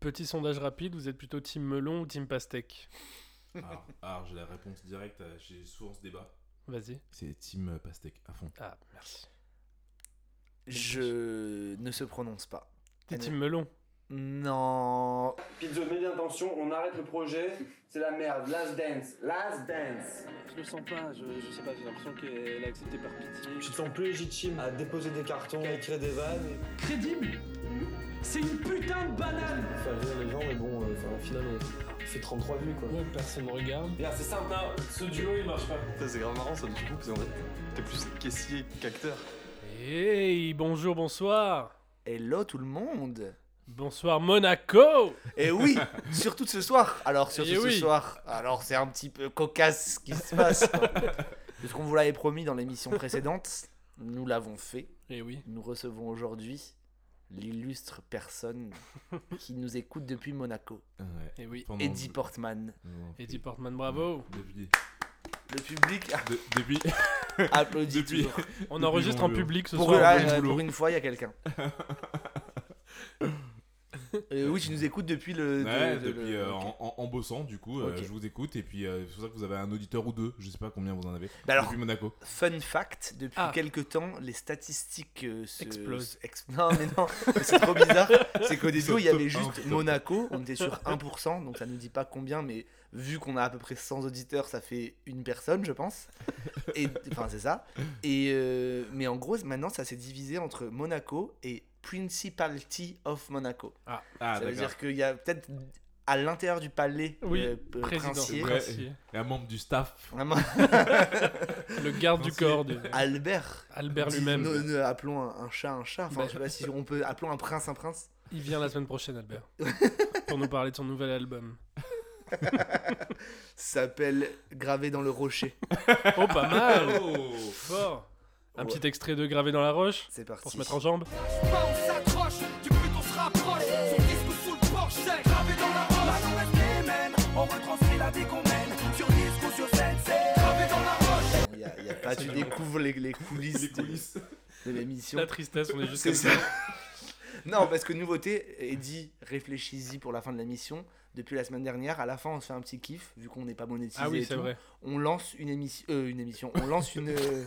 Petit sondage rapide, vous êtes plutôt team melon ou team pastèque Alors, alors, j'ai la réponse directe, euh, j'ai souvent ce débat. Vas-y. C'est Team euh, Pastèque à fond. Ah, merci. Je ne se prononce pas. T'es team melon Non. Pizzo, mets bien attention, on arrête le projet. C'est la merde. Last dance. Last dance. Je le sens pas, je, je sais pas, j'ai l'impression qu'elle a accepté par pitié. Tu te sens plus légitime à déposer des cartons, à écrire des vannes. crédible. C'est une putain de banane. Faire rire les gens, mais bon, euh, enfin, au final, on fait 33 vues quoi. Ouais, personne ne regarde. Regarde, c'est simple, hein. ce duo il marche pas. C'est grave marrant ça du coup, parce qu'en fait, t'es plus caissier qu'acteur. Hey, bonjour, bonsoir Hello tout le monde. Bonsoir Monaco Et oui, surtout ce soir. Alors surtout Eh ce oui. soir. Alors c'est un petit peu cocasse ce qui se passe. quoi. Parce qu'on vous l'avait promis dans l'émission précédente, nous l'avons fait. Eh oui. Nous recevons aujourd'hui l'illustre personne qui nous écoute depuis Monaco, Ouais. Eh oui. Pendant- Eddie Portman. Non, Eddie Portman, bravo Depuis. Le public de- depuis. applaudit Depuis- toujours. On Depuis enregistre mon en bureau. public ce Pour, soir. euh, pour une fois, il y a quelqu'un. Euh, oui, tu nous écoutes depuis le. Ouais, de- de- depuis le- euh, en, bossant, du coup, euh, je vous écoute. Et puis, euh, c'est pour ça que vous avez un auditeur ou deux. Je sais pas combien vous en avez. Bah alors, depuis Monaco. Fun fact, depuis Ah. quelques temps, les statistiques euh, se- Explosent. ex- Non, mais non, c'est trop bizarre. C'est qu'au début, il y avait juste. Monaco, on était sur 1%, donc ça nous dit pas combien, mais vu qu'on a à peu près 100 auditeurs, ça fait une personne, je pense. Et Enfin, c'est ça. Et, euh, mais en gros, maintenant, ça s'est divisé entre Monaco et Principality of Monaco. Ah, ça veut dire qu'il y a peut-être à l'intérieur du palais Oui, euh, euh, Président. princier, Ouais. Princier. Et un membre du staff. vraiment, Le garde du corps de Albert. Albert lui-même. appelons un, un chat un chat. Enfin, Bah. je sais pas si on peut. Appelons un prince un prince. Il vient la semaine prochaine, Albert. pour nous parler de son nouvel album. Ça s'appelle Gravé dans le rocher. Oh, pas mal Oh Fort Un Ouais. petit extrait de Gravé dans la roche C'est parti. pour se mettre en jambe. Pas on s'accroche, du but on se rapproche. Son disque sous le porche, c'est gravé dans la roche. Maintenant reste les mêmes, on retranscrit la vie qu'on mène. Sur disque ou sur scène, c'est gravé dans la roche. Il y a, il y a pas, tu découvres les, les coulisses, Les de- coulisses. de l'émission. La tristesse, on est juste comme ça. Non, parce que nouveauté, Eddie, réfléchis-y pour la fin de l'émission. Depuis la semaine dernière, à la fin, on se fait un petit kiff, vu qu'on n'est pas monétisé. Ah oui, c'est vrai. On lance une émission. euh, une émission. On lance une, euh,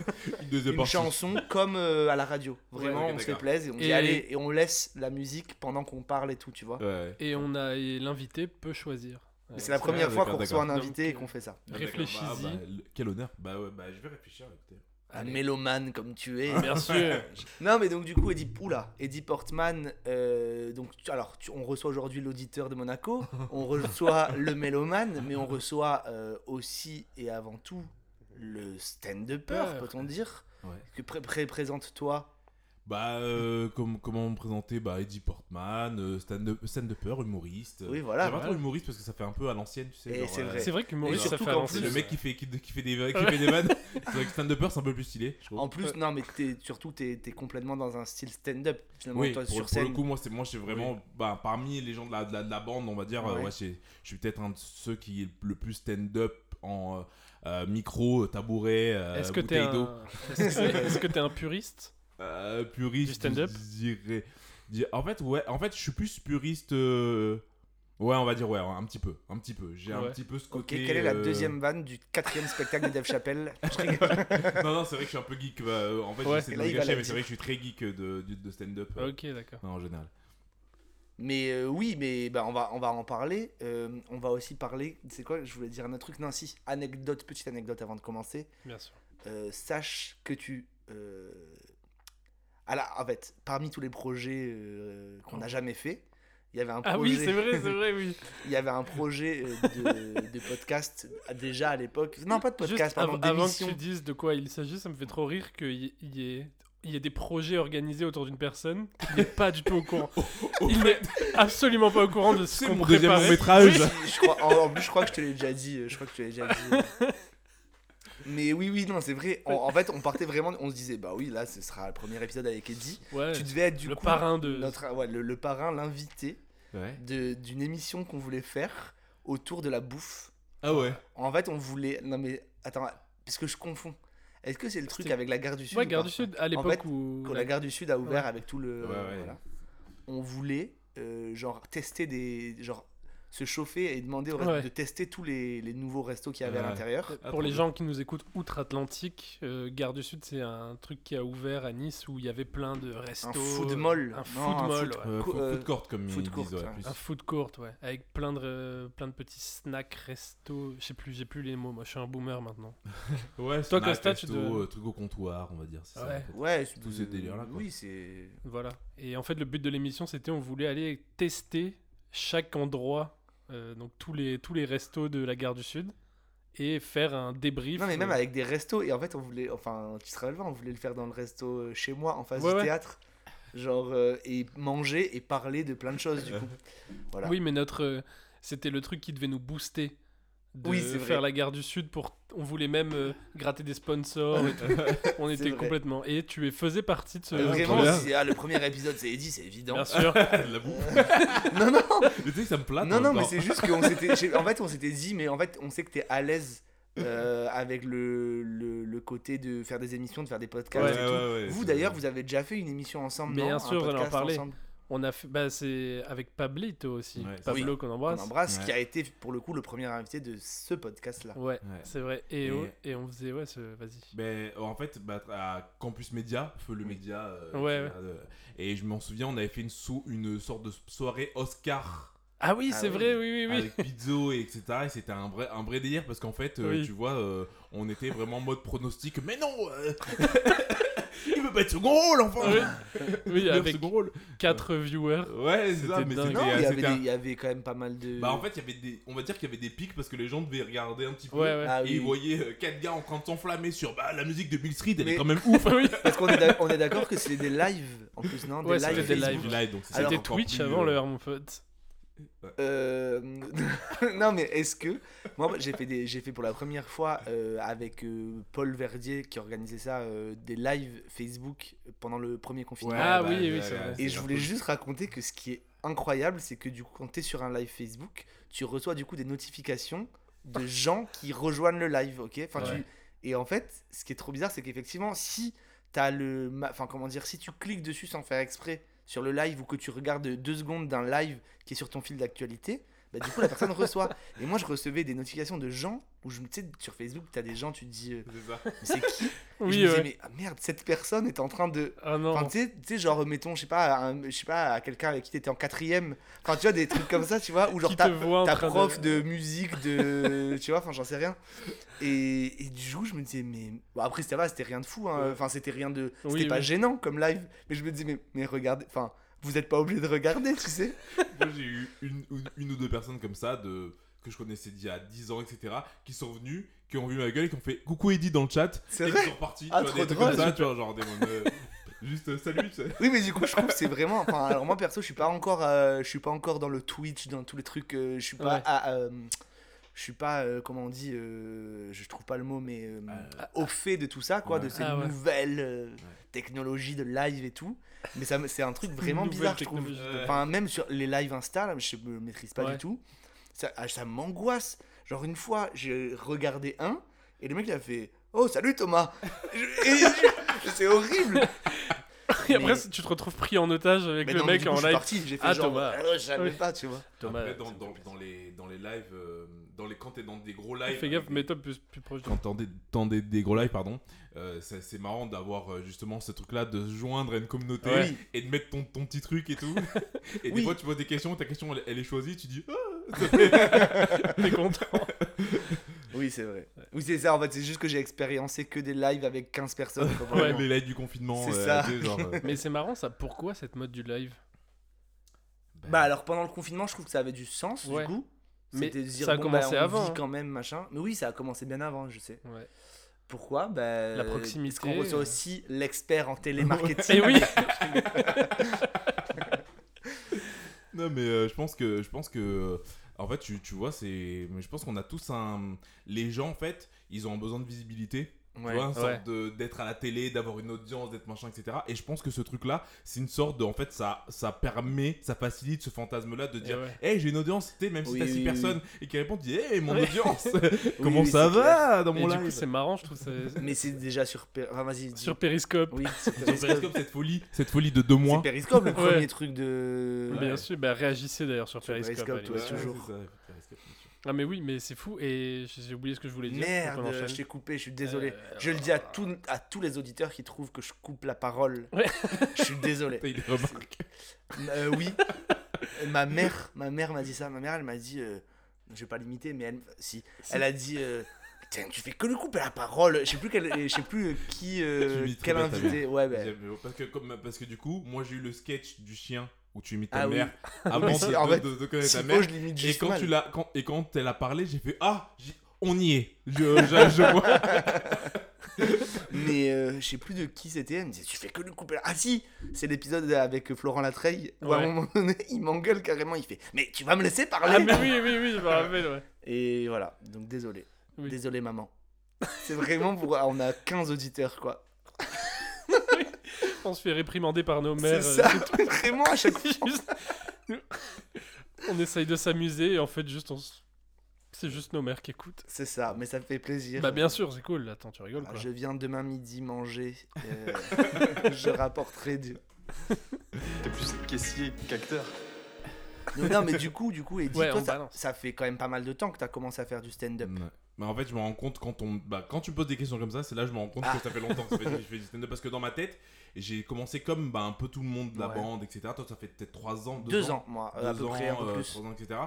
Une chanson comme euh, à la radio. Vraiment, on se plaise et on dit Et- allez, et on laisse la musique pendant qu'on parle et tout, tu vois. Ouais. Et on a et l'invité peut choisir. C'est la première Ah, fois qu'on reçoit un invité et qu'on fait ça. Ah, d'accord. Réfléchis-y. Bah, bah, le- quel honneur. Bah ouais, bah je vais réfléchir. Écoutez. Un mélomane comme tu es. Bien sûr. Non, mais donc du coup, Eddie, oula, Eddie Portman, euh, donc, tu- alors, tu- on reçoit aujourd'hui l'auditeur de Monaco, on reçoit le mélomane, mais on reçoit euh, aussi et avant tout le stand-upper, peut-on dire Ouais. que pré- pré- Présente-toi. Bah, euh, comme, comment me présenter? Bah, Eddie Portman, euh, stand-up- stand-upper, humoriste. Oui, voilà. J'aime pas trop humoriste parce que ça fait un peu à l'ancienne, tu sais. Genre, c'est euh, vrai. C'est vrai qu'humoriste, ça fait avancer. plus- Le mec qui fait, qui, qui fait, des, qui fait des vannes. c'est vrai que stand-upper, c'est un peu plus stylé, je. En plus, non, mais surtout, t'es es complètement dans un style stand-up, finalement, oui, toi, pour, sur pour scène. le coup, moi, c'est moi, je suis vraiment bah, parmi les gens de la, de la, de la bande, on va dire. euh, Ouais. ouais, je suis peut-être un de ceux qui est le plus stand-up en euh, euh, micro, tabouret, euh, Est-ce que t'es bouteille d'eau. un... Est-ce que- est-ce que t'es un puriste? Euh, puriste. Du stand-up je dirais- di- En fait, ouais, en fait, je suis plus puriste. euh, Ouais, on va dire ouais, un petit peu, un petit peu. J'ai Ouais. un petit peu ce Ok, côté. quelle est la euh, deuxième vanne du quatrième spectacle de Dave Chappelle non, non, c'est vrai que je suis un peu geek. bah, euh, en fait, Ouais. j'essaie de là, me gâcher, mais c'est vrai que je suis très geek de, de, de stand-up. Ok, d'accord. en général. Mais euh, oui, mais bah, on, va, on va en parler. Euh, on va aussi parler. C'est quoi Je voulais dire un autre truc. Non, si. Anecdote, petite anecdote avant de commencer. Bien sûr. Euh, sache que tu. Ah là, en fait, parmi tous les projets euh, qu'on n'a jamais fait, il y avait un projet. Ah oui, c'est vrai, c'est vrai, oui. Il y avait un projet euh, de, de podcast déjà à l'époque. Non, pas de podcast, Juste pardon, av- avant que tu dises de quoi il s'agit, ça me fait trop rire qu'il y, ait il y ait des projets organisés autour d'une personne qui n'est pas du tout au courant. Il n'est absolument pas au courant de ce C'est qu'on mon deuxième long métrage. Oui, je crois, en, plus, je crois que je te l'ai déjà dit. Je crois que je te l'ai déjà dit. Mais oui, oui, non, c'est vrai. En, en fait, on partait vraiment. On se disait, bah oui, là, ce sera le premier épisode avec Eddie. Ouais, Tu devais être du le coup parrain de. notre, ouais, le, le parrain, l'invité Ouais. de- d'une émission qu'on voulait faire autour de la bouffe. Ah ouais. En fait, on voulait. Non, mais attends, parce que je confonds. Est-ce que c'est le truc avec la gare du Sud Ouais, ou Gare du Sud, à l'époque fait, où. Quand la gare du Sud a ouvert Ouais. avec tout le. Ouais, ouais. voilà. On voulait euh, genre tester des genre se chauffer et demander au reste Ouais. de tester tous les, les nouveaux restos qu'il y avait à l'intérieur. Ah, Pour les gens qui nous écoutent outre-Atlantique, euh, Gare du Sud, c'est un truc qui a ouvert à Nice où il y avait plein de restos. Un food mall. Un Non, food un mall, food- ouais. Euh, food- euh, court comme food ils court, disent, ouais, ouais. plus. Un food court, ouais. Avec plein de, euh, plein de petits snacks, restos. Je sais plus, j'ai plus les mots. Moi, je suis un boomer maintenant. Ouais, Toi, snack, Costa, tu resto, dois- euh, truc au comptoir, on va dire. ça, Ouais. ces délires-là, quoi. Oui, c'est. Voilà. Et en fait, le but de l'émission, c'était on voulait aller tester chaque endroit, euh, donc tous les, tous les restos de la Gare du Sud, et faire un débrief. Non, mais même euh, avec des restos. Et en fait, on voulait. Enfin, tu te rappelles pas, on voulait le faire dans le resto euh, chez moi, en face Ouais, du ouais. théâtre. Genre, euh, et manger et parler de plein de choses, du coup. Voilà. Oui, mais notre, euh, c'était le truc qui devait nous booster. De Oui, c'est faire vrai. la Gare du Sud pour. On voulait même euh, gratter des sponsors et tout. On était vrai. complètement. Et tu es, faisais partie de ce. Euh, Vraiment, si- ah, le premier épisode, c'est Eddie, c'est évident. Bien sûr. La bouffe. non, non, Mais tu sais ça me plate. non, hein, non, mais genre. c'est juste qu'on s'était. En fait, on s'était dit, mais en fait, on sait que t'es à l'aise euh, avec le, le, le côté de faire des émissions, de faire des podcasts Ouais, et tout. ouais, ouais, vous d'ailleurs, vous avez déjà fait une émission ensemble, Bien non? Sûr, Un on en podcast parlait. ensemble? On a fait. Bah, c'est avec Pablito aussi. Ouais, Pablo qu'on On embrasse. embrasse, Ouais. qui a été pour le coup le premier invité de ce podcast-là. Ouais, Ouais. c'est vrai. Et, Et- oh, et on faisait. Ouais, ce- vas-y. Ben, en fait, bah, à Campus Média, Feu le Média. euh, euh, et je m'en souviens, on avait fait une, sou- une sorte de soirée Oscar Ah oui, Ah c'est oui. vrai, oui, oui, oui. avec Pizzo et etc. Et c'était un vrai, un vrai délire parce qu'en fait, euh, Oui. tu vois, euh, on était vraiment en mode pronostic. Mais non euh, Il veut pas être second rôle, enfin Oui, oui, avec second rôle. 4 viewers. Ouais, c'est ça, C'était mais c'était il y, avait c'était un- des- il y avait quand même pas mal de. Bah en fait, il y avait des, on va dire qu'il y avait des pics parce que les gens devaient regarder un petit peu. Ouais, ouais. Ah Et ils voyaient euh, quatre gars en train de s'enflammer sur bah, la musique de Bill Street, elle Mais- est quand même ouf. oui. Parce qu'on est d'accord que c'est des lives en plus, non Ouais, Des c'était lives des lives. Donc C'était Twitch avant euh, l'heure, mon pote. Euh, non mais est-ce que moi j'ai fait des j'ai fait pour la première fois euh, avec euh, Paul Verdier qui organisait ça euh, des lives Facebook pendant le premier confinement. Ouais, Ah bah, oui, oui, vrai. Et je voulais juste raconter que ce qui est incroyable, c'est que du coup, quand tu es sur un live Facebook, tu reçois du coup des notifications de gens qui rejoignent le live, ok? Enfin, Ouais. tu... Et en fait, ce qui est trop bizarre, c'est qu'effectivement, si t'as le... Enfin, comment dire, si tu cliques dessus sans faire exprès sur le live ou que tu regardes deux secondes d'un live qui est sur ton fil d'actualité, bah, du coup, la personne reçoit. Et moi, je recevais des notifications de gens où je me... Sais, sur Facebook, t'as des gens, tu te dis, euh, C'est ça. mais c'est qui? Et je Oui, me disais, ouais. mais ah, merde, cette personne est en train de... Ah non. Enfin, tu sais- tu sais, genre, mettons, je sais pas, un- je sais pas, à quelqu'un avec qui t'étais en quatrième. Enfin, tu vois, des trucs comme ça, tu vois, ou genre ta, ta prof de... de... musique, de. tu vois, enfin, j'en sais rien. Et, et du coup, je me disais, mais. Bon, après, ça va, c'était rien de fou, hein. Enfin, c'était rien de. C'était Oui, pas oui. gênant comme live. Mais je me disais, mais, mais regardez. Enfin, vous êtes pas obligé de regarder, tu sais. Moi, j'ai eu une, une, une ou deux personnes comme ça de, que je connaissais d'il y a 10 ans, etc., qui sont venus, qui ont vu ma gueule et qui ont fait coucou Eddie dans le chat. C'est et vrai qui sont repartis. Ah, tu vois, trop des drôle, comme ça, tu vois, genre des euh, Juste salut. tu sais. Oui, mais du coup, je trouve que c'est vraiment. Enfin, alors moi perso, je suis pas encore, euh, je suis pas encore dans le Twitch, dans tous les trucs. euh, je suis pas. Ouais. à, euh, je suis pas, euh, comment on dit, euh, je trouve pas le mot, mais euh, au fait de tout ça, quoi, Ouais. de ces Ah ouais. nouvelles euh, technologies de live et tout. Mais ça, c'est un truc vraiment bizarre, je trouve. Enfin, même sur les lives Insta, là, je me maîtrise pas Ouais. du tout. Ça, ah, ça m'angoisse. Genre une fois, j'ai regardé un et le mec il a fait Oh salut Thomas. C'est horrible. Et après, Mais- tu te retrouves pris en otage avec Mais le non, mec du coup, en je suis live. parti, j'ai fait Ah, genre, Thomas. euh, je savais Oui. pas, tu vois. Thomas, Après, dans, dans, les, dans les lives, euh, dans les, quand t'es dans des gros lives. Fais gaffe, avec- mets-toi plus, plus proche de quand t'es dans des, des, des gros lives, pardon, euh, c'est c'est marrant d'avoir euh, justement ce truc-là, de se joindre à une communauté Oui. et de mettre ton, ton petit truc et tout. et des fois, tu vois des questions, ta question elle, elle est choisie, tu dis Ah T'es content. Oui, c'est vrai. Oui, c'est ça, en fait, c'est juste que j'ai expériencé que des lives avec 15 personnes. Ouais, les lives du confinement. C'est euh, ça. genre, euh, Mais c'est marrant ça. Pourquoi cette mode du live? Bah alors pendant le confinement, je trouve que ça avait du sens Ouais. du coup. Mais C'était de dire, ça a bon, commencé bah, on avant, vit hein. quand même, machin. Mais oui, ça a commencé bien avant, je sais. Ouais. Pourquoi? Bah, La proximité, Parce qu'on reçoit euh. aussi l'expert en télémarketing. Et oui. Non, mais euh, je pense que. Je pense que en fait, tu, tu vois, c'est. mais Je pense qu'on a tous un. Les gens, en fait, ils ont besoin de visibilité. Tu Ouais. vois, une sorte Ouais. d'être à la télé, d'avoir une audience, d'être machin, etc. Et je pense que ce truc-là, c'est une sorte de. En fait, ça, ça permet, ça facilite ce fantasme-là de Et dire ouais. Hey, j'ai une audience, tu même si Oui, t'as 6 oui, personnes et qui répondent, tu dis Hey, mon Ouais. audience Comment oui, ça va dans Et mon du live coup, c'est marrant, je trouve. ça- Mais c'est déjà sur. Enfin, vas-y. dis. Sur Periscope. Oui, sur Periscope. Cette folie, cette folie de deux mois. C'est Periscope le Ouais. premier truc de. Bien sûr, bah, réagissez d'ailleurs sur, Sur Periscope. Periscope, allez. toujours. c'est ça, Periscope, bien sûr. Ah, mais oui, mais c'est fou. Et j'ai oublié ce que je voulais dire. Merde, je t'ai coupé, je suis désolé. Euh, Je le dis à, tout- à tous les auditeurs qui trouvent que je coupe la parole. Ouais. Je suis désolé. T'as eu des remarques. Euh, oui. ma mère, ma mère m'a dit ça. Ma mère, elle m'a dit, euh, je vais pas l'imiter, mais elle, si, elle a dit, euh, Tiens, tu fais que lui couper la parole. Je sais plus quel, je sais plus euh, qui, euh, quel invité. Ouais, ben. J'aime- Parce que, comme, parce que du coup, moi j'ai eu le sketch du chien où tu imites ta Ah oui. mère avant Oui, de, si, en de- fait, de- de connaître ta mère. je Et quand, mal. tu l'as, quand, et quand elle a parlé, j'ai fait Ah, on y est. Je, je, je vois. Mais euh, je sais plus de qui c'était. Elle me disait Tu fais que lui couper. Ah si C'est l'épisode avec Florent Latreille où à un moment donné, il m'engueule carrément. Il fait Mais tu vas me laisser parler Ah, mais oui, oui, oui, je me rappelle, ouais. Et voilà, donc désolé. Oui. Désolé, maman. C'est vraiment pour. On a 15 auditeurs, quoi. On se fait réprimander par nos C'est mères. ça, euh, vraiment à chaque fois. juste- on essaye de s'amuser et en fait, juste on s- c'est juste nos mères qui écoutent. C'est ça, mais ça me fait plaisir. Bah, bien sûr, c'est cool. Attends, tu rigoles Ah, quoi. Je viens demain midi manger. euh, je rapporterai du. T'es plus caissier qu'acteur. Non, non, mais du coup, du coup, et Ouais, toi, on ça, fait quand même pas mal de temps que t'as commencé à faire du stand-up. Ouais. Mais en fait, je me rends compte quand on, bah, quand tu me poses des questions comme ça, c'est là que je me rends compte Ah. que ça fait longtemps que je fais du stand-up parce que dans ma tête, j'ai commencé comme bah, un peu tout le monde de la Ouais. bande, etc. Toi, ça fait peut-être 3 ans, 2 Deux ans, moi, à peu près, un ans, peu euh, plus. ans, etc.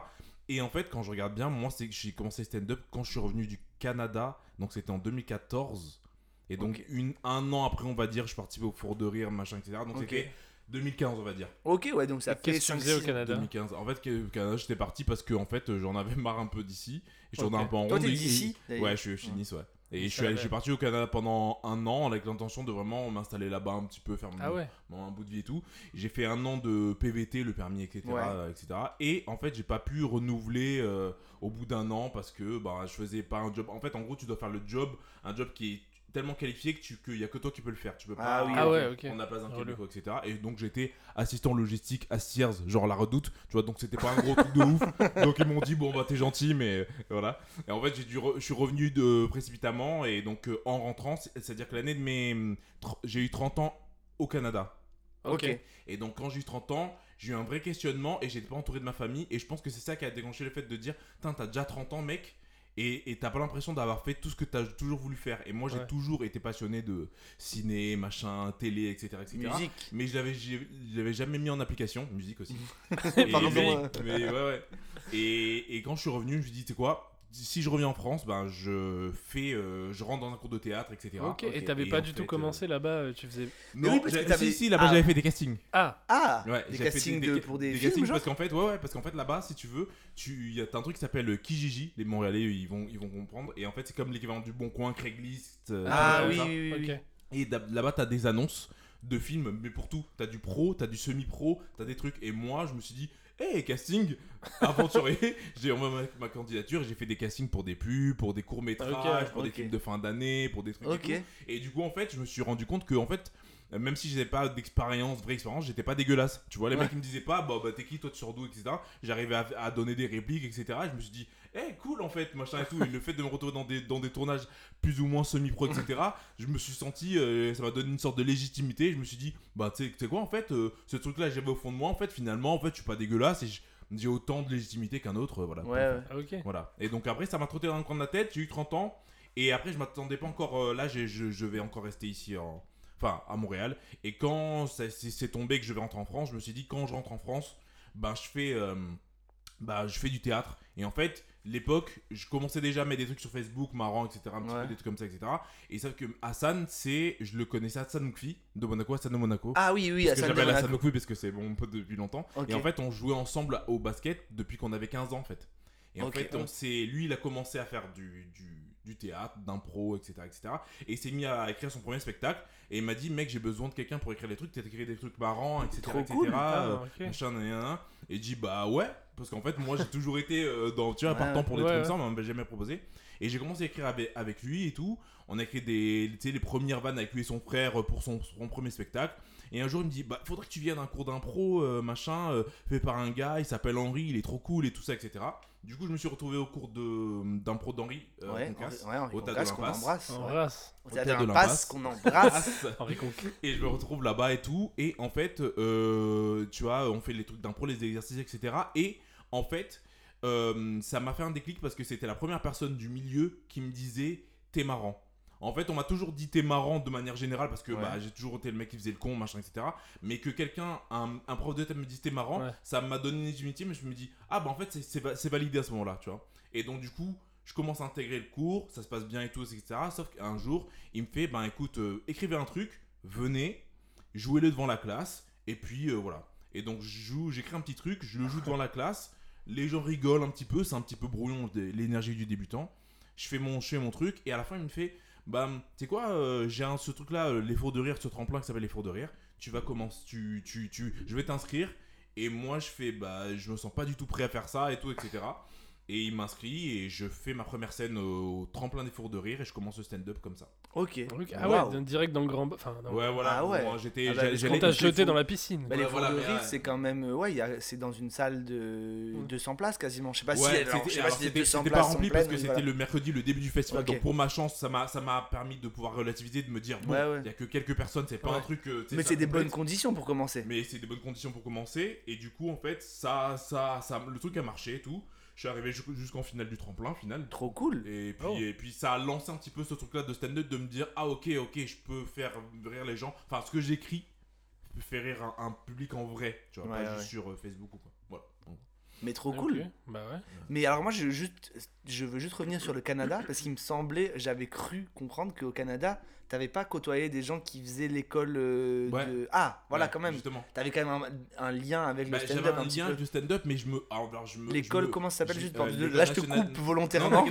Et en fait, quand je regarde bien, moi, c'est que j'ai commencé stand-up quand je suis revenu du Canada, donc c'était en 2014. Et donc, une, un an après, on va dire, je suis parti au four de rire, machin, etc. Donc c'était 2015, on va dire. Ok, ouais, donc ça fait Qu'est-ce que tu 5 faisais au Canada 2015. En fait, au Canada, j'étais parti parce que en fait, j'en avais marre un peu d'ici. Et je tournais Ok. un peu en Toi, rond. t'es et- d'ici Ouais, je suis, je suis de Nice, ouais. Et je suis, allé- va. je suis parti au Canada pendant un an avec l'intention de vraiment m'installer là-bas un petit peu, faire mon, Ah ouais. mon- un bout de vie et tout. J'ai fait un an de PVT, le permis, etc. Ouais. etc. Et en fait, j'ai pas pu renouveler euh, au bout d'un an parce que bah, je faisais pas un job. En fait, en gros, tu dois faire le job, un job qui est tellement qualifié que tu qu'il y a que toi qui peux le faire. Tu peux pas Ah oui, Ah ouais, la place d'un Relou. Québécois, etc. Et donc j'étais assistant logistique à Sears, genre la redoute, tu vois, donc c'était pas un gros truc de ouf. Donc ils m'ont dit, bon bah t'es gentil, mais voilà. Et en fait, j'ai dû re- je suis revenu de précipitamment, et donc euh, en rentrant, c'est- c'est-à-dire que l'année de mes. tr- J'ai eu 30 ans au Canada. Ok. Et donc quand j'ai eu 30 ans, j'ai eu un vrai questionnement et j'étais pas entouré de ma famille. Et je pense que c'est ça qui a déclenché le fait de dire, t'as déjà 30 ans, mec. Et et t'as pas l'impression d'avoir fait tout ce que t'as toujours voulu faire. Et moi, j'ai Ouais. toujours été passionné de ciné, machin, télé, etc. etc. Musique. Mais je l'avais, je l'avais jamais mis en application, musique aussi. Pardon, mais, mais ouais, ouais. Et, et quand je suis revenu, je me suis dit, tu sais quoi? Si je reviens en France, ben je fais, euh, je rentre dans un cours de théâtre, etc. Ok, et t'avais pas du fait, tout euh, commencé là-bas, euh, tu faisais. Non, oui, parce que si, si, là-bas Ah. j'avais fait des castings. Ah Ah Ouais, Des castings des- de- des- pour des, des films, castings parce qu'en fait, ouais, ouais, parce qu'en fait là-bas, si tu veux, tu, y a t'as un truc qui s'appelle Kijiji, les Montréalais, ils vont, ils vont comprendre. Et en fait, c'est comme l'équivalent du Bon Coin, Craigslist. euh, Ah oui, oui, oui. Et là-bas, t'as des annonces de films, mais pour tout. T'as du pro, t'as du semi-pro, t'as des trucs. Et moi, je me suis dit, hey, casting, aventurier. j'ai envoyé ma, ma candidature, j'ai fait des castings pour des pubs, pour des courts-métrages, Ok, pour des films de fin d'année, pour des trucs et tout. Et du coup, en fait, je me suis rendu compte que, en fait, même si j'avais pas d'expérience, vraie expérience, j'étais pas dégueulasse. Tu vois, les Ouais. mecs ils me disaient pas, bah, bah t'es qui, toi tu sors d'où, etc. J'arrivais à, à donner des répliques, etc. Et je me suis dit, eh cool en fait, machin et tout. Et le fait de me retrouver dans des, dans des tournages plus ou moins semi-pro, etc. je me suis senti, euh, ça m'a donné une sorte de légitimité. Je me suis dit, bah tu sais- quoi, en fait, euh, ce truc-là, j'avais au fond de moi, en fait, finalement, en fait, je suis pas dégueulasse et je- j'ai autant de légitimité qu'un autre, euh, voilà. Ouais, ouais. Ah, ok. Voilà. Et donc après, ça m'a trotté dans le coin de la tête. J'ai eu 30 ans. Et après, je m'attendais pas encore. euh, là, je, je vais encore rester ici, en... enfin, à Montréal. Et quand c'est tombé que je vais rentrer en France, je me suis dit, quand je rentre en France, bah, je fais, euh, bah, je fais du théâtre. Et en fait, l'époque, je commençais déjà à mettre des trucs sur Facebook, marrants, etc. Un petit Ouais. peu des trucs comme ça, etc. Et sauf que Hassan, c'est, je le connaissais Hassan Moukfi de Monaco, Hassan de Monaco. Ah oui, oui, Parce que San j'appelle Hassan. Moukfi parce que c'est mon pote depuis longtemps. Et en fait, on jouait ensemble au basket depuis qu'on avait 15 ans en fait. Et en fait, on lui, il a commencé à faire du, du, du théâtre, d'impro, etc., etc. Et il s'est mis à écrire son premier spectacle. Et il m'a dit, mec, j'ai besoin de quelqu'un pour écrire des trucs, peut-être écrire des trucs marrants, etc., Trop etc. cool. euh, machin. Et dit, bah ouais, parce qu'en fait, moi, j'ai toujours été euh, dans, tu vois, Ouais, partant pour des ouais, trucs ouais. comme ça, on m'a jamais proposé. Et j'ai commencé à écrire avec, avec lui et tout. On a écrit des, tu sais, les premières vannes avec lui et son frère pour son, son premier spectacle. Et un jour, il me dit, bah, faudrait que tu viennes à un cours d'impro, euh, machin, euh, fait par un gars, il s'appelle Henri, il est trop cool et tout ça, etc. Du coup, je me suis retrouvé au cours de- d'impro d'Henri, euh, Ouais, ouais, Henri au Théâtre Concasse de qu'on l'Impasse. Au Théâtre de l'Impasse qu'on embrasse. Et je me retrouve là-bas et tout. Et en fait, euh, tu vois, on fait les trucs d'impro, les exercices, etc. Et en fait, euh, ça m'a fait un déclic parce que c'était la première personne du milieu qui me disait T'es marrant. En fait, on m'a toujours dit t'es marrant de manière générale parce que Ouais. bah, j'ai toujours été le mec qui faisait le con, machin, etc. Mais que quelqu'un, un, un prof de théâtre me dise t'es marrant, Ouais. ça m'a donné une légitimité. Mais je me dis ah bah en fait c'est- c'est va- c'est validé à ce moment-là, tu vois. Et donc du coup, je commence à intégrer le cours, ça se passe bien et tout, etc. Sauf qu'un jour, il me fait ben écoute, euh, écrivez un truc, venez, jouez-le devant la classe, et puis euh, voilà. Et donc je joue, j'écris un petit truc, je le joue devant la classe, les gens rigolent un petit peu, c'est un petit peu brouillon de- l'énergie du débutant. Je fais mon, je fais mon truc, et à la fin il me fait bah tu sais quoi, euh, j'ai un, ce truc là, l'effort de rire, ce tremplin qui s'appelle l'effort de rire. Tu vas commencer, tu, tu, tu, je vais t'inscrire. Et moi je fais bah je me sens pas du tout prêt à faire ça et tout, etc. Et il m'inscrit et je fais ma première scène au tremplin des fours de rire et je commence le stand-up comme ça. Ok. Ah ouais, direct dans le grand. Enfin, dans- Ouais, voilà. Ah ouais. Moi, j'étais, Ah bah, j'allais- jeté fous. dans la piscine. Bah, les Ouais, de mais, rire, c'est quand même. euh, Ouais, il y a- c'est dans une salle de Mm. 200 places quasiment. Je sais pas Ouais, si. alors, c'était- je sais pas alors, si les c'était 200 c'était places pas sont rempli parce pleines, que mais c'était voilà. le mercredi, le début du festival. Ok. Donc pour ma chance, ça m'a ça m'a permis de pouvoir relativiser, de me dire bon, il Ouais, ouais. y a que quelques personnes, c'est pas Ouais. un truc. euh, tu sais, Mais ça c'est des complète. bonnes conditions pour commencer. Mais c'est des bonnes conditions pour commencer. Et du coup, en fait, ça, ça, ça, le truc a marché et tout. Je suis arrivé jusqu'- jusqu'en finale du tremplin, final. Trop cool. Et puis, Oh. et puis ça a lancé un petit peu ce truc-là de stand-up, de me dire ah ok ok je peux faire rire les gens. Enfin ce que j'écris peut faire rire un, un public en vrai, tu vois, Ouais, pas ouais. juste sur euh, Facebook ou quoi. Mais trop cool. Bah ouais. Mais alors moi je veux juste je veux juste revenir sur le Canada parce qu'il me semblait j'avais cru comprendre qu'au Canada t'avais pas côtoyé des gens qui faisaient l'école euh, Ouais. de ah voilà Ouais, quand même Justement. t'avais quand même un, un lien avec Bah, le J'avais stand-up un un lien avec le stand-up, mais je me. alors, alors, je me- l'école comment ça s'appelle juste euh, l'école là je te coupe volontairement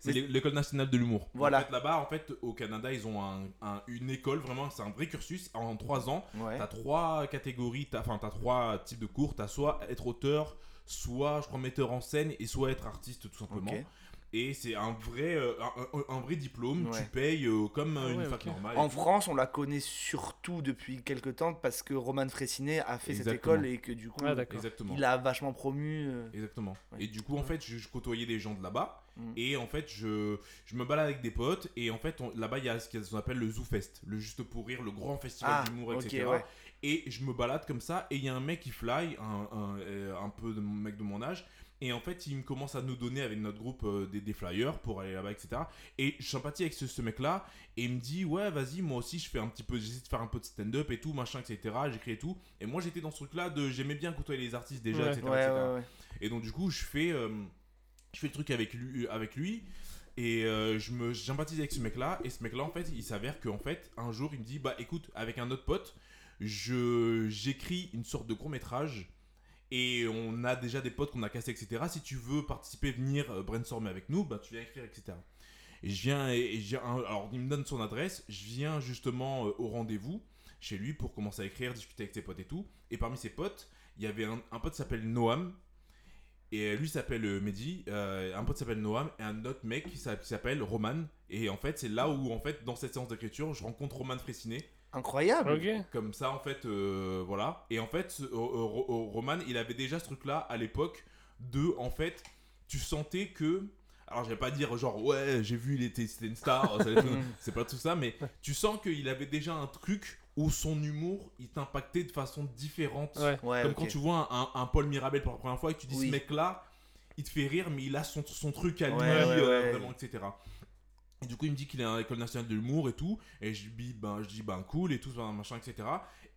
C'est l'école nationale de l'humour. Voilà. En fait, là-bas, en fait, au Canada, ils ont un, un- une école, vraiment, c'est un vrai cursus. En trois ans, ouais t'as trois catégories, t'as- enfin, t'as trois types de cours. T'as soit être auteur, soit, je crois, metteur en scène, et soit être artiste, tout simplement. Et c'est un vrai, euh, un, un- vrai diplôme. Ouais. Tu payes euh, comme euh, Ah une ouais, fac normale. En. France, on la connaît surtout depuis quelques temps parce que Roman Fressinet a fait cette école et que du coup, Ah, il a vachement promu. euh, Exactement. Ouais. Et du coup, en fait, je, je côtoyais des gens de là-bas. Mm. Et en fait, je, je me balade avec des potes. Et en fait, là-bas, il y a ce qu'on appelle le Zoo Fest. Le Juste pour rire, le grand festival Ah, d'humour, ok, etc. ouais. Et je me balade comme ça. Et il y a un mec qui fly, un, un, un peu de mon mec de mon âge. Et en fait, il me commence à nous donner avec notre groupe euh, des, des flyers pour aller là-bas, etc. Et je sympathie avec ce, ce mec-là. Et il me dit, ouais, vas-y, moi aussi, je fais un petit peu, j'essaie de faire un peu de stand-up et tout, machin, etc. J'écris et tout. Et moi, j'étais dans ce truc-là de, j'aimais bien côtoyer les artistes déjà, Ouais. etc. Ouais, etc. ouais, ouais. Et donc du coup, je fais, euh, je fais le truc avec lui, avec lui et euh, je me j'empathise avec ce mec-là. Et ce mec-là, en fait, il s'avère qu'en fait, un jour, il me dit, bah écoute, avec un autre pote, je j'écris une sorte de court métrage. Et on a déjà des potes qu'on a cassés, etc. Si tu veux participer, venir euh, brainstormer avec nous, bah tu viens écrire, etc. Et je viens, et, je viens- alors il me donne son adresse, je viens justement euh, au rendez-vous chez lui pour commencer à écrire, discuter avec ses potes et tout. Et parmi ses potes, il y avait un, pote s'appelle Noam. Et lui s'appelle euh, Mehdi, euh, un pote s'appelle Noam et un autre mec qui s'appelle Roman. Et en fait, c'est là où, en fait, dans cette séance d'écriture, je rencontre Roman Fressinet. Incroyable. Comme ça, en fait, euh, voilà. Et en fait, euh, euh, euh, Roman, il avait déjà ce truc-là à l'époque de, en fait, tu sentais que. Alors, je vais pas dire genre, ouais, j'ai vu, il était, c'était une star, c'est pas tout ça, mais tu sens qu'il avait déjà un truc où son humour, il t'impactait de façon différente. Ouais. Ouais, Comme quand tu vois un, un Paul Mirabel pour la première fois et que tu dis Oui. ce mec-là, il te fait rire, mais il a son, son truc à lui, Ouais, ouais, euh, ouais. vraiment, etc. Et du coup, il me dit qu'il est à l'école nationale de l'humour et tout. Et je dis, ben, je dis, ben cool et tout, machin, etc.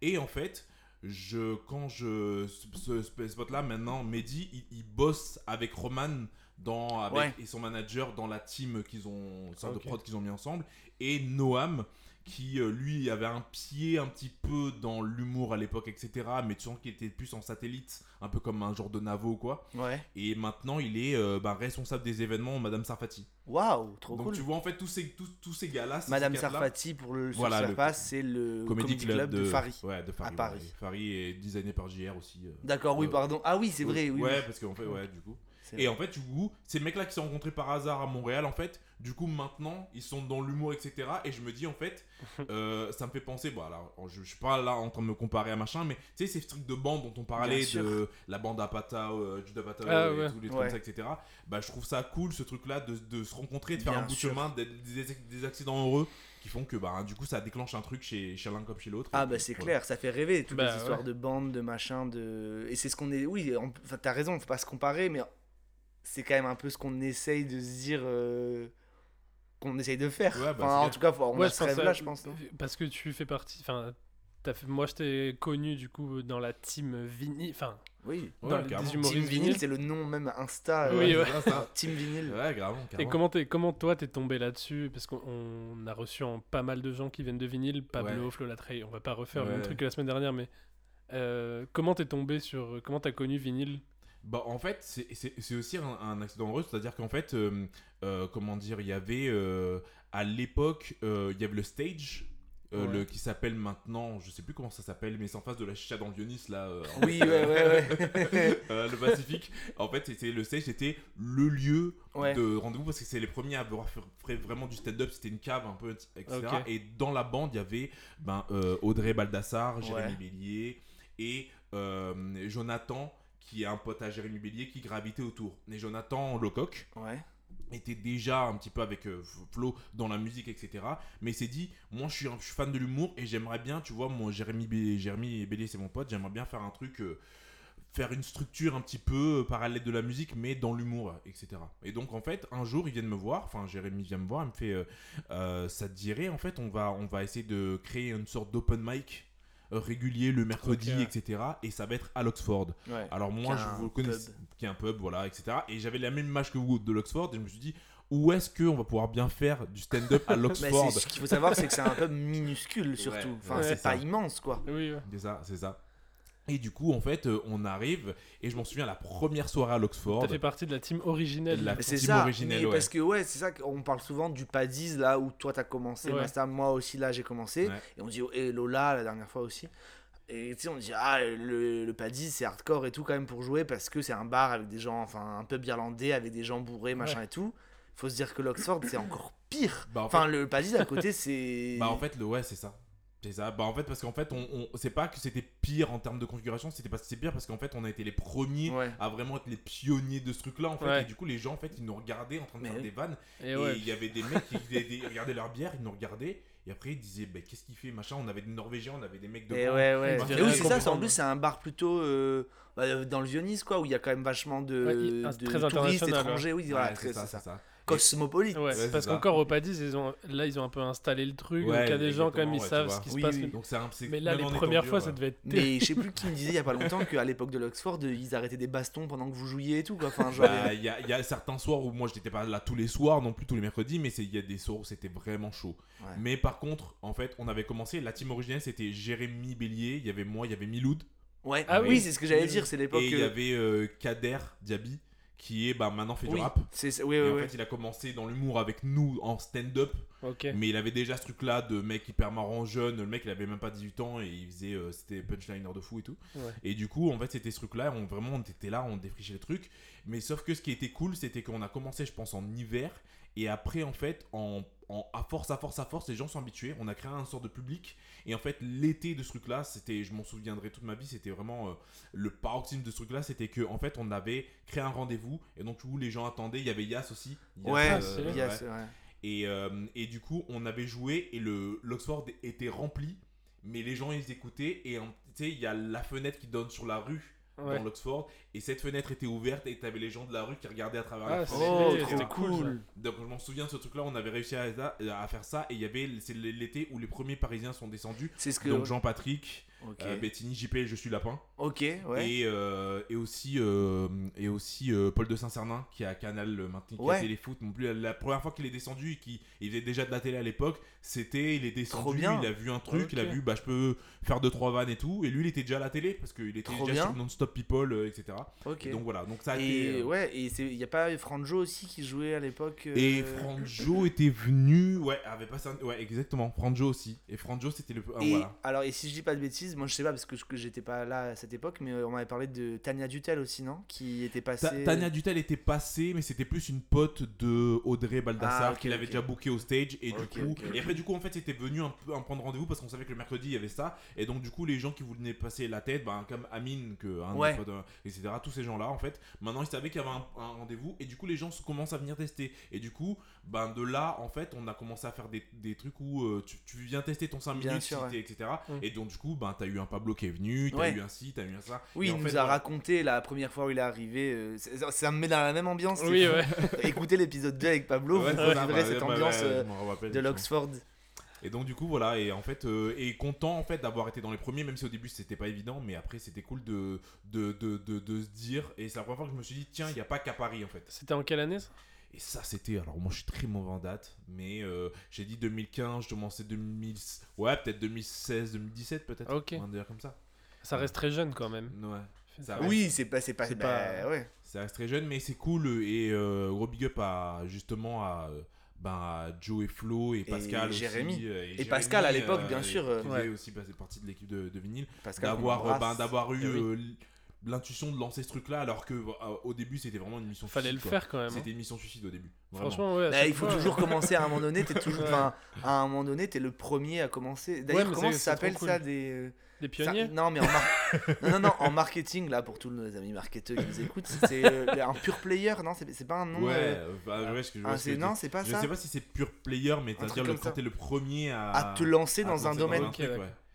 Et en fait, je, quand je. Ce, spot-là, maintenant, Mehdi, il, il bosse avec Roman dans, avec, Ouais. et son manager dans la team qu'ils ont. sorte Ok. de prod qu'ils ont mis ensemble. Et Noam, qui euh, lui avait un pied un petit peu dans l'humour à l'époque, etc. Mais tu sens qu'il était plus en satellite, un peu comme un genre de Navo ou quoi. Ouais. Et maintenant, il est euh, bah, responsable des événements, Madame Sarfati. Waouh, trop Donc cool. tu vois en fait tous ces, tous, tous ces gars-là. Madame Sarfati, pour le Voilà, le c'est le Comedy Club, de, Farid. Ouais, de Farid. à Paris. ouais. Farid est designé par JR aussi. euh. D'accord, oui, pardon. Ah oui, c'est vrai, oui. Ouais, oui. parce qu'en fait, ouais, du coup. Et en fait, du coup, ces mecs-là qui se sont rencontrés par hasard à Montréal, en fait, du coup, maintenant, ils sont dans l'humour, etc. Et je me dis, en fait, euh, ça me fait penser, bon, alors, je, je suis pas là en train de me comparer à machin, mais tu sais, ces trucs de bande dont on parlait, de la bande Apata, euh, Judas Apata, Ah, et ouais. tous les trucs Ouais. comme ça, etc. Bah, je trouve ça cool, ce truc-là, de, de se rencontrer, de faire Bien un bout sûr. de chemin, d'être- des, des accidents heureux qui font que, bah, du coup, ça déclenche un truc chez, chez l'un comme chez l'autre. Ah bah c'est voilà. clair, ça fait rêver toutes Bah, les histoires ouais. de bandes, de machin, de et c'est ce qu'on est. Oui, on- enfin t'as raison, faut pas se comparer, mais c'est quand même un peu ce qu'on essaye de se dire euh, qu'on essaye de faire. Ouais, bah, enfin, en tout cas, on Ouais, a ce je pense rêve-là, je pense. non Parce que tu fais partie. Enfin, t'as fait, moi, je t'ai connu du coup dans la team vinyle. Enfin, oui. Ouais, dans des Team humoristes Vinyl, vinyles. c'est le nom même Insta. Oui, euh, ouais. Team Vinyl. Ouais, carrément, Et comment, t'es- comment toi t'es tombé là-dessus? Parce qu'on on a reçu en pas mal de gens qui viennent de vinyle, Pablo, Ouais. Flo Latrey, on va pas refaire le même truc que la semaine dernière, mais euh, comment t'es tombé sur. Comment t'as connu vinyle? Bah, en fait, c'est- aussi un, un accident heureux, c'est-à-dire qu'en fait, euh, euh, comment dire, il y avait euh, à l'époque, il y avait le stage. Ouais. le, qui s'appelle maintenant, je sais plus comment ça s'appelle, mais c'est en face de la chicha dans le Dionis, là, Oui, ouais, ouais, ouais. le Pacifique. En fait, c'était le stage, c'était le lieu Ouais. de rendez-vous parce que c'est les premiers à avoir fait, vraiment du stand-up. C'était une cave un peu, etc. Et dans la bande, il y avait ben, Audrey Baldassar, Jérémy. Bélier et Jonathan, qui est un pote à Jérémy Bélier, qui gravitait autour. Et Jonathan Lecoq Ouais. était déjà un petit peu avec euh, Flo dans la musique, etc. Mais il s'est dit, moi je suis, un- je suis fan de l'humour et j'aimerais bien, tu vois, moi Jérémy, Bé- Jérémy Bélier c'est mon pote, j'aimerais bien faire un truc, euh, faire une structure un petit peu euh, parallèle de la musique, mais dans l'humour, etc. Et donc en fait, un jour ils viennent me voir, enfin Jérémy vient me voir, il me fait, euh, euh, ça te dirait, en fait on va, on va essayer de créer une sorte d'open mic régulier le mercredi, etc. Et ça va être à l'Oxford. Ouais. Alors moi, je vous connais, qui est un pub, voilà, etc. Et j'avais la même image que vous de l'Oxford, et je me suis dit, où est-ce qu'on va pouvoir bien faire du stand-up à l'Oxford? Ce qu'il faut savoir, c'est que c'est un pub minuscule surtout. Ouais, enfin, ouais, c'est c'est pas ça. immense quoi. Oui, ouais. C'est ça, c'est ça. Et du coup, en fait, euh, on arrive, et je m'en souviens, la première soirée à l'Oxford, T'as fait partie de la team originelle. La- C'est team ça, originelle, ouais. parce que ouais, c'est ça qu'on parle souvent du Padis là où toi t'as commencé, Ouais. Masta, moi aussi là j'ai commencé, Ouais. et on dit oh, et Lola la dernière fois aussi. Et tu sais, on dit ah le, le Padis c'est hardcore et tout quand même pour jouer parce que c'est un bar avec des gens, enfin un pub irlandais avec des gens bourrés machin et tout. Faut se dire que l'Oxford c'est encore pire. Bah, en Enfin fait- le Padis à côté c'est. Bah en fait le ouais c'est ça. C'est ça. Bah en fait parce qu'en fait on, on c'est pas que c'était pire en termes de configuration, c'était parce que c'est pire parce qu'en fait on a été les premiers Ouais. à vraiment être les pionniers de ce truc là en fait Ouais. et du coup les gens en fait ils nous regardaient en train de Mais faire oui. des vannes Et et ouais. il y avait des mecs qui des- des- regardaient leur bière, ils nous regardaient et après ils disaient bah qu'est-ce qu'il fait machin, on avait des norvégiens, on avait des mecs de Et ouais, ouais. Et oui, rien c'est ça, en plus, c'est un bar plutôt euh, bah, dans le Vionis, quoi, où il y a quand même vachement de, Ouais, il- ah, de touristes étrangers. Oui, Ouais, voilà, très- ça, ça. ça. Cosmopolite. Ouais, parce qu'encore au Padis, ils ont, là, ils ont un peu installé le truc. Ouais, donc il y a des gens, quand même, ils savent ce qui se passe. Oui, oui. Donc c'est un c'est Mais là, les premières fois, ça devait être. Mais je sais plus qui me disait il y a pas longtemps qu'à l'époque de l'Oxford, ils arrêtaient des bastons pendant que vous jouiez et tout, quoi. Enfin, genre. Bah, Il y, a, il y a certains soirs où moi j'étais pas là tous les soirs, non plus tous les mercredis, mais c'est- il y a des soirs où c'était vraiment chaud. Ouais. Mais par contre, en fait, on avait commencé, la team originelle c'était Jérémy Bélier, il y avait moi, il y avait Miloud, Ouais, Ah oui, oui. c'est ce que j'allais dire, c'est l'époque. et il y euh, avait euh, Kader Diaby, qui est bah, maintenant fait oui, du rap. c'est c'est- oui, Et oui, en fait, il a commencé dans l'humour avec nous en stand-up, mais il avait déjà ce truc-là de mec hyper marrant jeune. Le mec, il avait même pas 18 ans et il faisait, euh, c'était punchliner de fou et tout. Ouais. Et du coup, en fait, c'était ce truc-là. On vraiment, on était là, on défrichait le truc. Mais sauf que ce qui était cool, c'était qu'on a commencé, je pense, en hiver. Et après, en fait, en, en- à force, à force, à force, les gens sont habitués. On a créé un sort de public. Et en fait, l'été de ce truc-là, c'était, je m'en souviendrai toute ma vie, c'était vraiment euh, le paroxysme de ce truc-là. C'était que, en fait, on avait créé un rendez-vous. Et donc, où les gens attendaient. Il y avait Yas aussi. Yas, Ouais, euh, c'est- il y a ce- ouais. et, euh, et du coup, on avait joué et le l'Oxford était rempli, mais les gens ils écoutaient et tu sais, il y a la fenêtre qui donne sur la rue Ouais. dans l'Oxford et cette fenêtre était ouverte et t'avais les gens de la rue qui regardaient à travers Ah, la c'est- fenêtre. Oh, C'était trop cool. Donc je m'en souviens de ce truc-là, on avait réussi à, à faire ça et il y avait c'est l'été où les premiers Parisiens sont descendus. C'est ce que. Donc Jean-Patrick, Ok. Euh, Bettini, JP, Je suis lapin. Ok, ouais. Et, euh, et aussi, euh, et aussi euh, Paul de Saint-Cernin qui à Canal maintenant, qui Ouais. a Téléfoot. Non plus, la, la première fois qu'il est descendu et qu'il il faisait déjà de la télé à l'époque, c'était il est descendu, il a vu un truc, il a vu bah je peux faire deux trois vannes et tout. Et lui il était déjà à la télé parce qu'il était Trop déjà bien. sur Non-Stop People, etc. ok. Et donc voilà, donc ça a été. et ouais, et il n'y a pas Franjo aussi qui jouait à l'époque. Et Franjo était venu, ouais, avait passé un... Ouais, exactement, Franjo aussi. Et Franjo c'était le. ah, Et voilà. alors, et si je dis pas de bêtises, moi je sais pas parce que, j'étais pas là à cette époque, mais euh, on m'avait parlé de Tania Dutel aussi, non? Qui était Ta- passée. Tania Dutel était passée, mais c'était plus une pote de Audrey Baldassar Ah, ok, qu'il avait ok. déjà booké au stage. Et du coup, et après, du coup, en fait, c'était venu un peu un prendre rendez-vous parce qu'on savait que le mercredi il y avait ça. Et donc, du coup, les gens qui voulaient passer la tête, ben, comme Amine, que, Ouais. potes, euh, etc., tous ces gens-là, en fait, maintenant ils savaient qu'il y avait un, un rendez-vous. Et du coup, les gens commencent à venir tester. Et du coup, ben, de là, en fait, on a commencé à faire des, des trucs où euh, tu, tu viens tester ton 5 Bien minutes, sûr, ouais. etc. Mm. Et donc, du coup, ben, t'as eu un Pablo qui est venu, t'as Ouais. eu un ci, t'as eu un ça. Oui, Et il en nous fait, a raconté la première fois où il est arrivé. euh, ça me met dans la même ambiance. Oui. Écoutez l'épisode 2 avec Pablo, Ouais, vous bah, cette bah, ambiance euh, de l'Oxford. Et donc du coup voilà et en fait euh, et content en fait d'avoir été dans les premiers même si au début c'était pas évident mais après c'était cool de de, de, de, de se dire et c'est la première fois que je me suis dit tiens il n'y a pas qu'à Paris en fait C'était en quelle année ça? Et ça c'était alors moi je suis très mauvais en date mais euh, j'ai dit 2015 je commençais 2000 ouais peut-être 2016 2017 peut-être Ok. on va dire comme ça Ça reste très jeune quand même. ouais Ça Ouais. reste- Oui, c'est pas. C'est pas, C'est bah, pas- ouais. ça reste très jeune mais c'est cool et euh, gros big up à justement à ben, à Joe et Flo et Pascal aussi, Jérémy. euh, Et Jérémy, Pascal, à l'époque, euh, bien sûr, qui ouais. faisait aussi passer partie de l'équipe de, de vinyle d'avoir ben, d'avoir eu L'intuition de lancer ce truc là alors que euh, au début c'était vraiment une mission Fallait le suicide, quoi. faire quand même. hein. c'était une mission suicide au début vraiment. Franchement, ouais. Bah, il faut fois, toujours commencer à un moment donné. T'es toujours, Ouais. à un moment donné, t'es le premier à commencer. D'ailleurs, comment ça s'appelle cool. ça des euh, Des ça- pionniers Non, mais en mar- non, non, non, en marketing là pour tous nos amis marketeurs qui nous écoutent, c'est euh, un pure player, non C'est c'est pas un nom. ouais, euh, bah, ouais, ce que je ah, non, c'est pas je ça. sais pas si c'est pure player mais c'est à dire quand t'es le premier à À te lancer dans un domaine,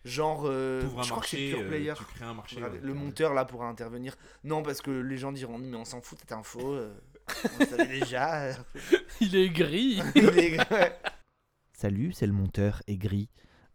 genre. euh, je crois que c'est marché pure euh, player. tu crées un marché Regardez, ouais, le monteur là pourra intervenir. Non, parce que les gens diront mais on s'en fout, cette info. euh, on savait déjà. euh. Il est gris. Les- ouais. Salut, c'est le monteur aigri.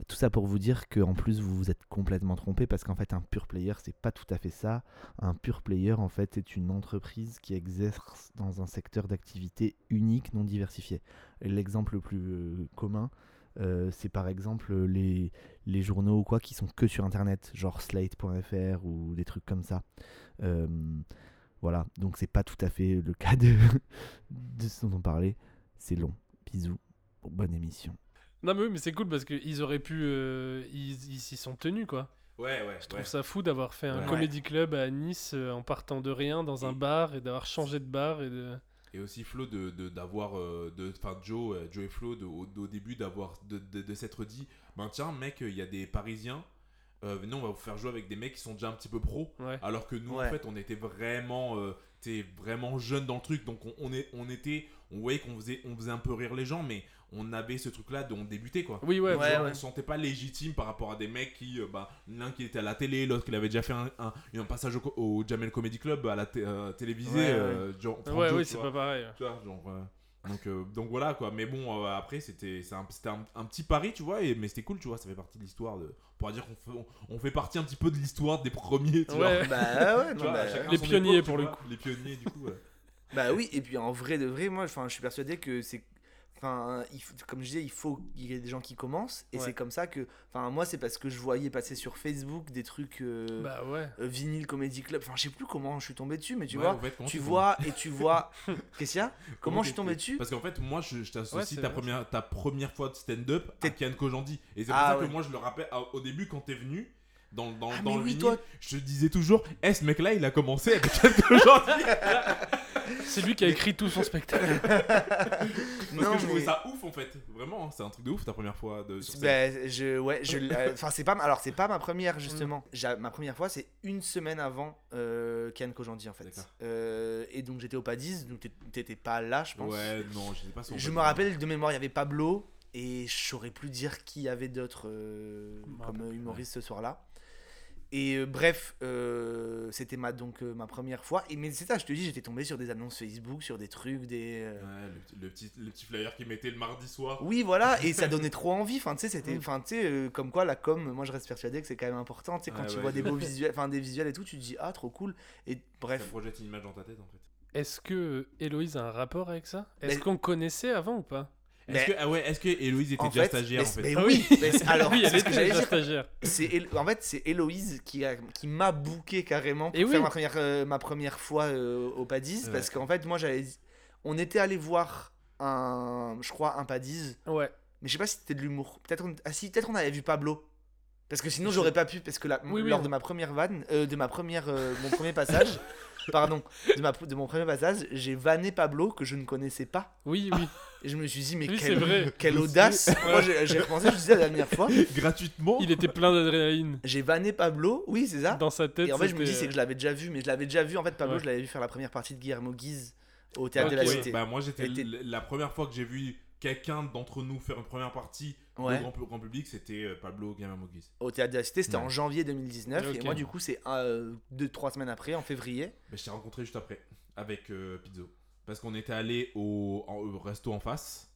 Tout ça pour vous dire que en plus vous vous êtes complètement trompé parce qu'en fait un pure player c'est pas tout à fait ça. Un pure player en fait c'est une entreprise qui exerce dans un secteur d'activité unique non diversifié. L'exemple le plus euh, commun euh, c'est par exemple les, les journaux ou quoi qui sont que sur internet, genre slate.fr ou des trucs comme ça. Euh, voilà, donc c'est pas tout à fait le cas de, de ce dont on parlait. C'est long. Bisous. Bonne émission. non, mais oui, mais c'est cool parce qu'ils auraient pu. euh, ils ils s'y sont tenus quoi. ouais ouais Je trouve ouais. ça fou d'avoir fait un Ouais. comedy club à Nice euh, en partant de rien dans un Et- bar et d'avoir changé de bar et de. Et aussi Flo de d'avoir euh, de enfin Joe euh, Joe et Flo de, au, au début d'avoir de, de, de s'être dit ben tiens mec il y a des Parisiens euh, venez on va vous faire jouer avec des mecs qui sont déjà un petit peu pros Ouais. alors que nous Ouais. en fait on était vraiment euh, t'es vraiment jeunes dans le truc donc on, on est on était on voyait qu'on faisait on faisait un peu rire les gens mais on avait ce truc là de on débutait quoi Oui, ouais. Ouais, Genre, ouais. on se sentait pas légitime par rapport à des mecs qui, euh, bah, l'un qui était à la télé, l'autre qui avait déjà fait un, un, un passage au, Jamel Comedy Club à la euh, télévisée. Ouais, ouais. euh, genre, Ouais, Franjo, oui, tu c'est pas pareil. Tu vois, genre, euh, donc, euh, donc voilà quoi. Mais bon, euh, après, c'était un, c'était un, un petit pari, tu vois, et, mais c'était cool, tu vois. Ça fait partie de l'histoire. De, on pourra dire qu'on fait, on, on fait partie un petit peu de l'histoire des premiers, tu vois. Ouais. Bah ouais, Tu non, vois, bah, chacun Les pionniers, époque, pour le vois. coup. Les pionniers, du coup. ouais. Bah oui, et puis en vrai de vrai, moi, enfin, je suis persuadé que c'est. Enfin, il faut- comme je disais, il faut qu'il y ait des gens qui commencent. Et Ouais. c'est comme ça que. Enfin, moi, c'est parce que je voyais passer sur Facebook des trucs. Euh, Bah ouais. euh, Vinyl Comedy Club. Enfin, je sais plus comment je suis tombé dessus, mais tu Ouais, vois. en fait, comment Tu vois, et tu vois. Qu'est-ce qu'il y a? Comment je suis tombé dessus? Parce qu'en fait, moi, je, je Ouais, t'associe c'est ta, vrai. première, ta première fois de stand-up à Kian Kojandi. Et c'est pour Ah ça ouais. que moi, je le rappelle, à- au début, quand t'es venu, dans, dans, Ah, dans le oui, vinyle, toi- je te disais toujours, eh, ce mec-là, il a commencé avec Kian Kojandi. C'est lui qui a écrit tout son spectacle. Parce Non, que je trouvais mais- ça ouf, en fait. Vraiment, c'est un truc de ouf, ta première fois de, sur scène. Ben, je, ouais, je, euh, enfin, c'est pas, ma- alors c'est pas ma première justement. J'a- Ma première fois, c'est une semaine avant euh, Kian Kojandi en fait. Euh, et donc j'étais au Padis, donc t'é- t'étais pas là, je pense. Ouais, non, je sais pas Je me rappelle de mémoire, il y avait Pablo et je saurais plus dire qui y avait d'autres euh, me comme rappelle humoristes ce soir-là. Et euh, bref, euh, c'était ma, donc, euh, ma première fois. Et, mais c'est ça, je te dis, j'étais tombé sur des annonces Facebook, sur des trucs, des. euh, Ouais, le, petit- le petit, le petit flyer qui mettait le mardi soir. Oui, voilà, et ça donnait trop envie. Enfin, tu sais, c'était, enfin, tu sais, euh, comme quoi la com, moi je reste persuadé que c'est quand même important. Tu sais, quand Ouais, tu ouais, vois des beaux visuels, enfin des visuels et tout, tu te dis ah trop cool. Et Ça bref, projette une image dans ta tête en fait. Est-ce que Héloïse a un rapport avec ça? Est-ce Mais- qu'on connaissait avant ou pas? Est-ce que, ah ouais, est-ce que Héloïse était en déjà fait, stagiaire mais- en fait mais Ah oui, mais c'est- alors oui, elle était déjà stagiaire. En fait c'est Héloïse qui a, qui m'a booké carrément pour Et faire oui. ma première euh, ma première fois euh, au Padis Ouais. parce qu'en fait moi j'avais on était allé voir un je crois un Padis Ouais. mais je sais pas si c'était de l'humour peut-être on... ah si peut-être on avait vu Pablo parce que sinon Je- j'aurais pas pu parce que la- Oui, oui, lors on- de ma première vanne euh, de ma première euh, mon premier passage pardon de ma de mon premier passage j'ai vanné Pablo que je ne connaissais pas Oui, oui. et je me suis dit mais quelle, vrai. quelle audace moi j'ai repensé je disais la dernière fois Gratuitement Il était plein d'adrénaline. j'ai vanné Pablo oui c'est ça Dans sa tête. et en fait, je me dis, c'est que je l'avais déjà vu, mais je l'avais déjà vu. En fait, Pablo, Ouais. je l'avais vu faire la première partie de Guillermo Guise au théâtre de la Cité. Bah, moi, j'étais la première fois que j'ai vu quelqu'un d'entre nous faire une première partie Ouais. au grand, pu- grand public, c'était euh, Pablo Gamamogis. Au théâtre de la Cité, c'était Ouais. en janvier 2019. Ok. Et moi, du coup, c'est 2-3 semaines après, en février. Mais je t'ai rencontré juste après avec euh, Pizzo. Parce qu'on était allé au, au resto en face.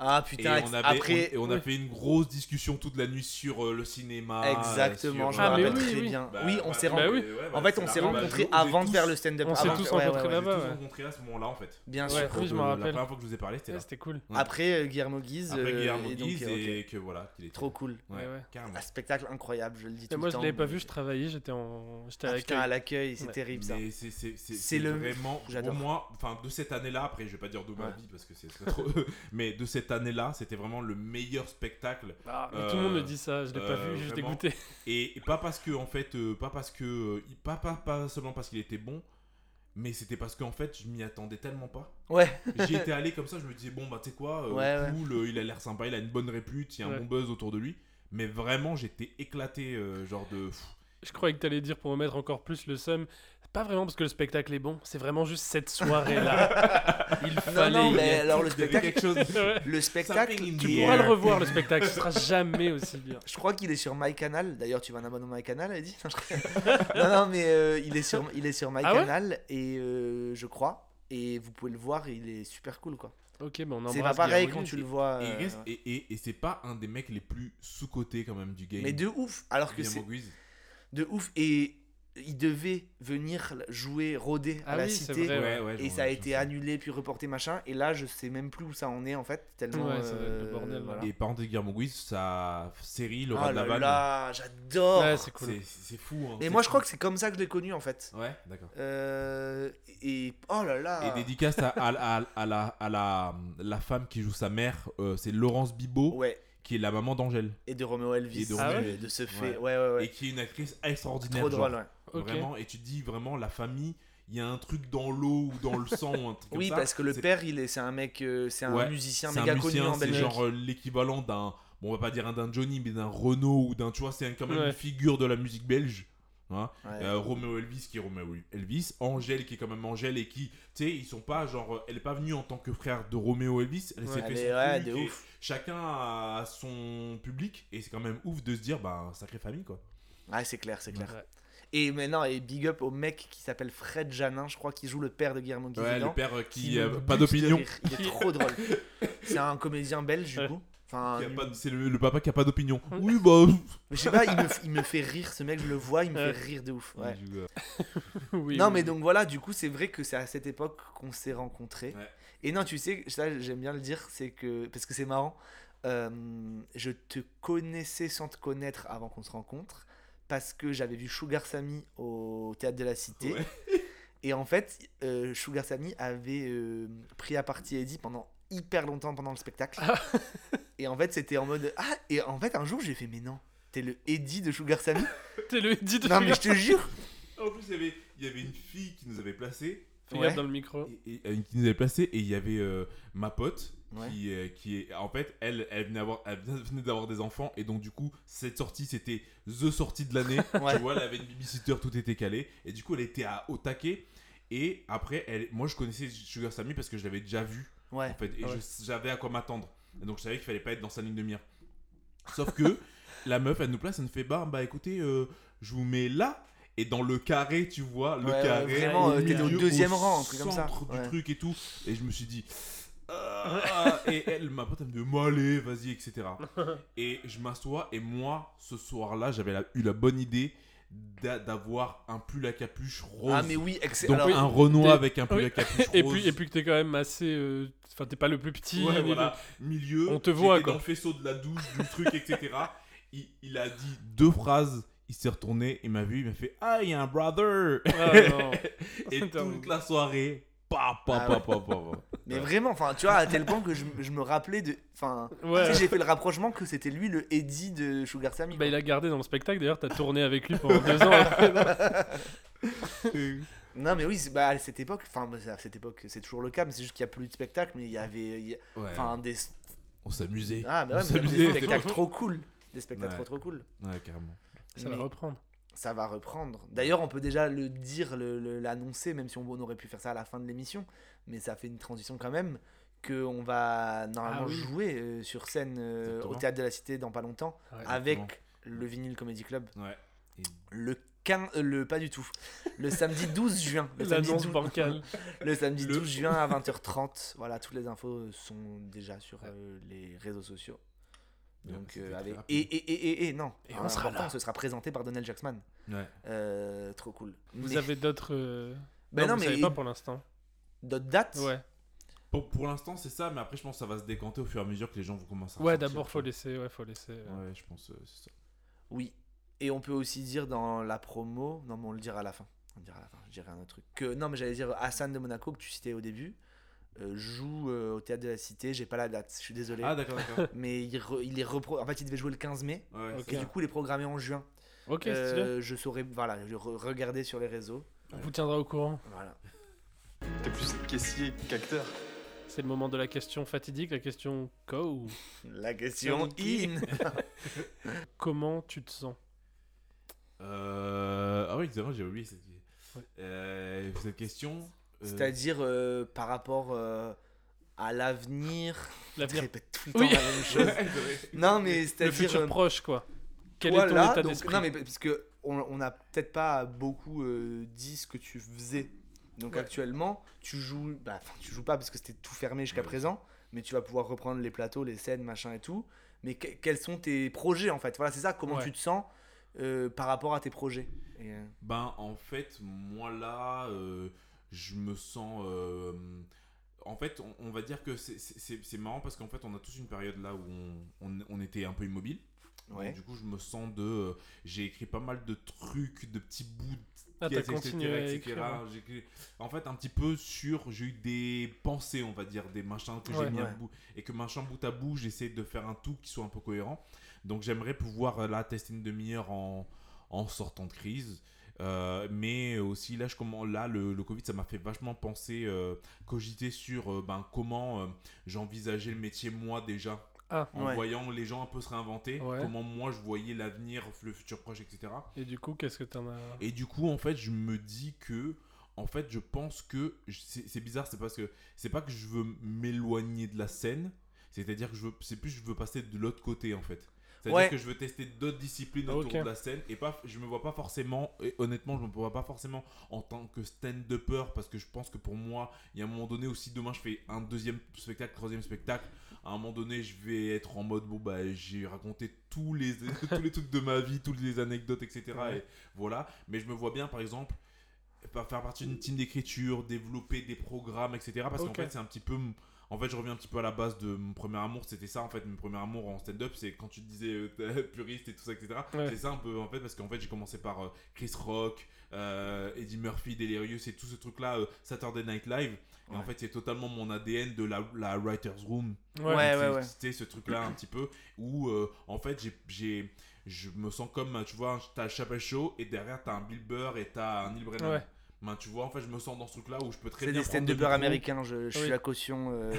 Ah Et putain, on, avait, après. on- et on a oui. fait une grosse discussion toute la nuit sur euh, le cinéma. Exactement, sur, je me Ah, rappelle oui, très oui. bien. Bah, oui, on bah, s'est bah, Bah rencontrés. ouais, En bah, fait, on s'est bah, rencontrés je- avant de faire le stand-up. on s'est avant- tous rencontrés ouais, là-bas. J'ai tous ouais. rencontré à ce moment-là en fait. Bien Ouais. sûr. oui, je me Euh, rappelle. La première fois que je vous ai parlé, c'était Ouais, là. C'était cool. Ouais. Après euh, Guillermo Guise. Après euh, Guillermo et donc, Guise euh, et que voilà. Trop cool. Un spectacle incroyable, je le dis Et tout moi, le je temps. l'avais pas vu, je travaillais, j'étais en. J'étais Ah, à l'accueil. c'est terrible ça. C'est le- vraiment J'adore. pour moi, enfin de cette année-là. Après, je vais pas dire de ma vie parce que c'est c'est trop. mais de cette année-là, c'était vraiment le meilleur spectacle. Ah, mais tout le monde me dit ça, je l'ai pas euh, vu, j'ai vraiment. dégoûté. Et, et pas parce que en fait, euh, pas parce que, euh, pas, pas pas seulement parce qu'il était bon, mais c'était parce qu'en fait, je m'y attendais tellement pas. Ouais, J'y étais allé comme ça, je me disais bon bah tu sais quoi, euh, Ouais, ouais. cool, euh, il a l'air sympa, il a une bonne répute, il y a un Ouais. bon buzz autour de lui. Mais vraiment, j'étais éclaté, euh, genre de. pff, Je croyais que t'allais dire pour me mettre encore plus le seum. Pas vraiment parce que le spectacle est bon, c'est vraiment juste cette soirée-là. Il non, fallait. non, y mais alors le spectacle, quelque chose. Le spectacle, Tu pourras le revoir le spectacle, ce sera jamais aussi bien. Je crois qu'il est sur MyCanal. D'ailleurs, tu vas un abonnement MyCanal, Eddie Non, je- non, non, mais euh, il est sur, il est sur Ah ouais MyCanal et euh, je crois. Et vous pouvez le voir, il est super cool quoi. Ok, bah on C'est embrasse pas pareil quand tu le vois. Et, euh, reste- et, et, et c'est pas un des mecs les plus sous-cotés quand même du game. mais de ouf. Alors que c'est de ouf. Et il devait venir jouer rôder à Ah la oui, cité. vrai, Ouais, ouais, Et ça a été sais. annulé puis reporté machin. Et là, je sais même plus où ça en est en fait. Tellement. Ouais, ça va être le euh, bordel, voilà. Et par contre, Guillermo Guise, sa série, Le Rat Oh de la là Vanne, là, j'adore. Ouais, c'est cool. fou. hein, Mais c'est moi, je crois que c'est comme ça que je l'ai connu en fait. Ouais, d'accord. Euh, et oh là là. Et dédicace à, à, à, à la, à la, la femme qui joue sa mère, euh, c'est Laurence Bibot, Ouais. Qui est la maman d'Angèle. Et de Romeo Elvis. Et de Ah Roméo ouais de ce fait. Ouais. Ouais, ouais, ouais. Et qui est une actrice extraordinaire. Trop drôle, ouais. Vraiment, et tu te dis vraiment, la famille, il y a un truc dans l'eau ou dans le sang ou un truc comme Oui, ça. parce que le C'est- père, il est, c'est un mec, euh, c'est un Ouais, musicien c'est un méga musicien, connu en c'est Belgique. genre euh, l'équivalent d'un, bon, on va pas dire un d'un Johnny, mais d'un Renault ou d'un, tu vois, c'est quand même Ouais. une figure de la musique belge. Hein. Ouais. Euh, Roméo Elvis qui est Roméo Elvis, Angèle qui est quand même Angèle et qui, tu sais, ils sont pas genre, euh, elle est pas venue en tant que frère de Roméo Elvis, elle s'est Ouais. fait son ouais, public de et ouf. Chacun a son public et c'est quand même ouf de se dire, bah, sacrée famille quoi. Ouais, c'est clair, c'est clair. Ouais. Et maintenant, et big up au mec qui s'appelle Fred Janin, je crois qu'il joue le père de Guillermo Ouais, Guizidant, le père euh, qui, euh, bute pas d'opinion. Il est trop drôle. C'est un comédien belge du Ouais. coup. Enfin, pas c'est le, le papa qui a pas d'opinion. Ouais. Oui, bah. Mais je sais pas, il me, il me fait rire, ce mec, je le vois, il me fait rire de ouf. Ouais. Oui, non, oui, mais donc voilà, du coup, c'est vrai que c'est à cette époque qu'on s'est rencontrés. Ouais. Et non, tu sais, ça j'aime bien le dire, c'est que. Parce que c'est marrant, euh, je te connaissais sans te connaître avant qu'on se rencontre, parce que j'avais vu Sugar Sammy au théâtre de la Cité. Ouais. Et en fait, euh, Sugar Sammy avait euh, pris à partie Eddie pendant hyper longtemps pendant le spectacle. Ah. et en fait, c'était en mode. Ah, et en fait, un jour, j'ai fait, mais non, t'es le Eddie de Sugar Sammy T'es le dit de Non, mais je te jure En plus, il y avait, il y avait une fille qui nous avait placé. Fais Ouais. gaffe dans le micro. Et, et- euh, qui nous avait placé et il y avait euh, ma pote Ouais. qui, euh, qui est en fait elle elle venait, avoir, elle venait d'avoir des enfants et donc du coup cette sortie c'était the sortie de l'année Ouais. tu vois elle avait une babysitter tout était calé et du coup elle était à, au taquet et après elle moi je connaissais Sugar Sammy parce que je l'avais déjà vu Ouais. en fait et Ouais. je- j'avais à quoi m'attendre et donc je savais qu'il fallait pas être dans sa ligne de mire sauf que la meuf elle nous place elle nous fait bah bah écoutez euh, je vous mets là. Et dans le carré, tu vois, le Ouais, carré. vraiment, au euh, au deuxième rang, un truc comme ça. du truc et tout. Et je me suis dit. Ah, et elle, ma pote, elle me dit, Bon, allez, vas-y, etc. Et je m'assois, et moi, ce soir-là, j'avais eu la bonne idée d'avoir un pull à capuche rose. Ah, mais oui, excellent. Donc Alors, un Renoir avec un pull oui. à capuche rose. Et puis, et puis que t'es quand même assez. euh, Enfin, t'es pas le plus petit. Ouais, ni le- voilà, milieu. On te voit, quoi. dans le faisceau de la douche, du truc, etc. Il, il a dit deux phrases. Il s'est retourné, il m'a vu, il m'a fait Ah, il y a un brother Ah, non. Et toute la soirée, pa, pa, Ah ouais. pa. Mais vraiment, enfin, tu vois, à tel point que je, je me rappelais de. Enfin, Ouais. tu sais, j'ai fait le rapprochement que c'était lui le Eddie de Sugar Sammy. Bah, quoi. il a gardé dans le spectacle. D'ailleurs, t'as tourné avec lui pendant deux ans. après, non mais oui, bah, à cette époque, enfin, bah, à cette époque, c'est toujours le cas, mais c'est juste qu'il n'y a plus de spectacle, mais il y avait. a- Ouais, Enfin, des. on s'amusait. Ah, bah on ouais, mais s'amusait, des spectacles trop cool. Des spectacles Ouais. trop trop cool. Ouais, carrément. Ça va Mais reprendre. Ça va reprendre. D'ailleurs, on peut déjà le dire, l'annoncer, même si on, on aurait pu faire ça à la fin de l'émission, mais ça fait une transition quand même. qu'on va normalement Ah oui. jouer euh, sur scène euh, au. Théâtre de la Cité dans pas longtemps Ouais. avec le Vinyl Comedy Club Ouais. Et- le 15 euh, le pas du tout le samedi 12 juin le samedi L'annonce 12 bancale. le samedi Le- 12 juin à 20h30 voilà toutes les infos sont déjà sur euh, les réseaux sociaux donc c'était euh, et, et, et, et, et non Et un on sera important, là. ce sera présenté par Donald Jacksman Ouais. Euh, trop cool Vous Mais- avez d'autres. euh, Ben non, vous mais savez pas pour l'instant. d'autres dates Ouais. Pour, pour l'instant, c'est ça, mais après, je pense que ça va se décanter au fur et à mesure que les gens vont commencer à Ouais, d'abord, faut laisser. Ouais, faut laisser. Ouais, je pense euh, c'est ça. Oui. Et on peut aussi dire dans la promo, non mais on le dira à la fin. On le dira à la fin, je dirai un autre truc. Que, non mais j'allais dire Hassan de Monaco que tu citais au début euh, joue euh, au théâtre de la Cité, j'ai pas la date, je suis désolé. Ah, d'accord, d'accord. mais il, re- il est repro... en fait il devait jouer le 15 mai Ouais, et du coup il est programmé en juin. Ok. Euh, je saurais voilà, je re- regarder sur les réseaux. On vous tiendra au courant. Voilà. T'es plus caissier qu'acteur. C'est le moment de la question fatidique, la question co. La question in. Comment tu te sens? Euh... Ah oui, c'est vrai, j'ai oublié cette, Ouais. euh, cette question. Euh, C'est-à-dire euh, par rapport euh, à l'avenir. Je L'avenir. répète tout le temps Oui. la même chose. non mais Le c'est-à-dire futur euh, proche, quoi. Quel toi, est ton là, état donc- d'esprit Non, mais parce que on on n'a peut-être pas beaucoup euh, dit ce que tu faisais. Donc Ouais. actuellement, tu joues, bah, enfin, tu joues pas parce que c'était tout fermé jusqu'à Ouais. présent, mais tu vas pouvoir reprendre les plateaux, les scènes, machin et tout. Mais que- quels sont tes projets en fait? Voilà, c'est ça. Comment Ouais. tu te sens euh, par rapport à tes projets? Et, Ben, en fait, moi là, euh, je me sens. euh, en fait, on, on va dire que c'est- c'est c'est- c'est marrant parce qu'en fait, on a tous une période là où on, on- on était un peu immobile. Donc, Ouais. du coup, je me sens de. euh, J'ai écrit pas mal de trucs, de petits bouts de Ah, pièces, etc., écrire. hein. Écrit- En fait, un petit peu sur. J'ai eu des pensées, on va dire, des machins que Ouais. j'ai mis à bout. Et que machin bout à bout, j'essaie de faire un tout qui soit un peu cohérent. Donc, j'aimerais pouvoir euh, là tester une demi-heure en, en sortant de crise. Euh, mais aussi là, je commence, là le, le Covid, ça m'a fait vachement penser, euh, cogiter sur euh, ben, comment j'envisageais le métier moi déjà. Ah, En Ouais. voyant les gens un peu se réinventer, Ouais. comment moi je voyais l'avenir, le futur proche, etc. Et du coup, qu'est-ce que t'en as? Et du coup, en fait, je me dis que, en fait, je pense que c'est c'est bizarre, c'est parce que c'est pas que je veux m'éloigner de la scène, c'est-à-dire que je veux, c'est plus je veux passer de l'autre côté, en fait. C'est-à-dire Ouais. que je veux tester d'autres disciplines autour de la scène et pas, je me vois pas forcément, et honnêtement, je me vois pas forcément en tant que stand-upper parce que je pense que pour moi, il y a un moment donné aussi, demain je fais un deuxième spectacle, troisième spectacle, à un moment donné, je vais être en mode, bon, bah, j'ai raconté tous les, tous les trucs de ma vie, toutes les anecdotes, etc. Ouais. Et voilà. Mais je me vois bien, par exemple, faire partie d'une team d'écriture, développer des programmes, etc. Parce qu'en fait, c'est un petit peu. En fait, je reviens un petit peu à la base de mon premier amour. C'était ça, en fait, mon premier amour en stand-up. C'est quand tu disais euh, puriste et tout ça, etc. Ouais. C'est ça un peu, en fait, parce qu'en fait, j'ai commencé par euh, Chris Rock, euh, Eddie Murphy, Delirious et tout ce truc-là, Saturday Night Live. Et en fait, c'est totalement mon ADN de la, la Writer's Room. Ouais, ouais, ouais. C'était ce truc-là un petit peu où, en fait, j'ai- je me sens comme, tu vois, t'as le Chappelle Show et derrière t'as un Bill Burr et t'as un Neil Brennan. Ouais. Ben, tu vois, en fait, je me sens dans ce truc-là où je peux très C'est bien des prendre le stand-uppers micro. américains, je, je suis la caution euh,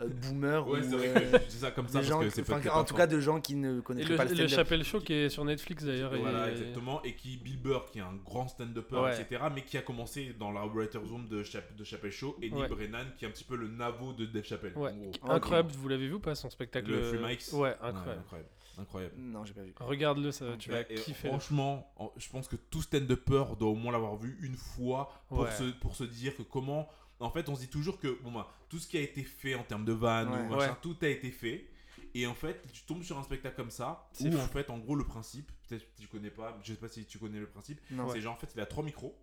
euh, boomer. Ouais, ou, c'est vrai euh, que je dis ça comme ça des parce gens que qui- c'est enfin, peut-être en pas tout cas de gens qui ne le, pas le le stand-up. Chapelle Show qui est sur Netflix d'ailleurs. Voilà, et- exactement. Et qui, Bill Burr, qui est un grand stand-upper, Ouais. etc., mais qui a commencé dans la Writer's Room de, Chap de Chappelle Show, et Neil Ouais. Brennan, qui est un petit peu le Navo de Dave Chappelle. Ouais. en gros. Incroyable, vous l'avez vu ou pas son spectacle Le Free Mics Ouais, Ouais, incroyable. incroyable. Incroyable. Non, j'ai pas vu. Regarde-le, ça, tu vas Et- kiffer. Franchement, en- je pense que tout stand-upper doit au moins l'avoir vu une fois pour, Ouais. se, pour se dire que comment. En fait, on se dit toujours que bon, bah, tout ce qui a été fait en termes de vannes, Ouais. ou machin, Ouais. tout a été fait. Et en fait, tu tombes sur un spectacle comme ça, C'est où fou. en fait, en gros, le principe, peut-être que tu connais pas, je sais pas si tu connais le principe, c'est genre en fait, il a trois micros.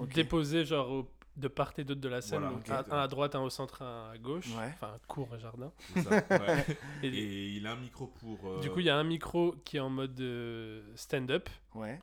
Ok. Déposé genre au- de part et d'autre de la scène. Voilà, donc ok. un, un à droite, un au centre, un à gauche. Ouais. Enfin, court et jardin. ça, ouais. Et, Et il a un micro pour. euh, Du coup, il y a un micro qui est en mode euh, stand-up, Ouais.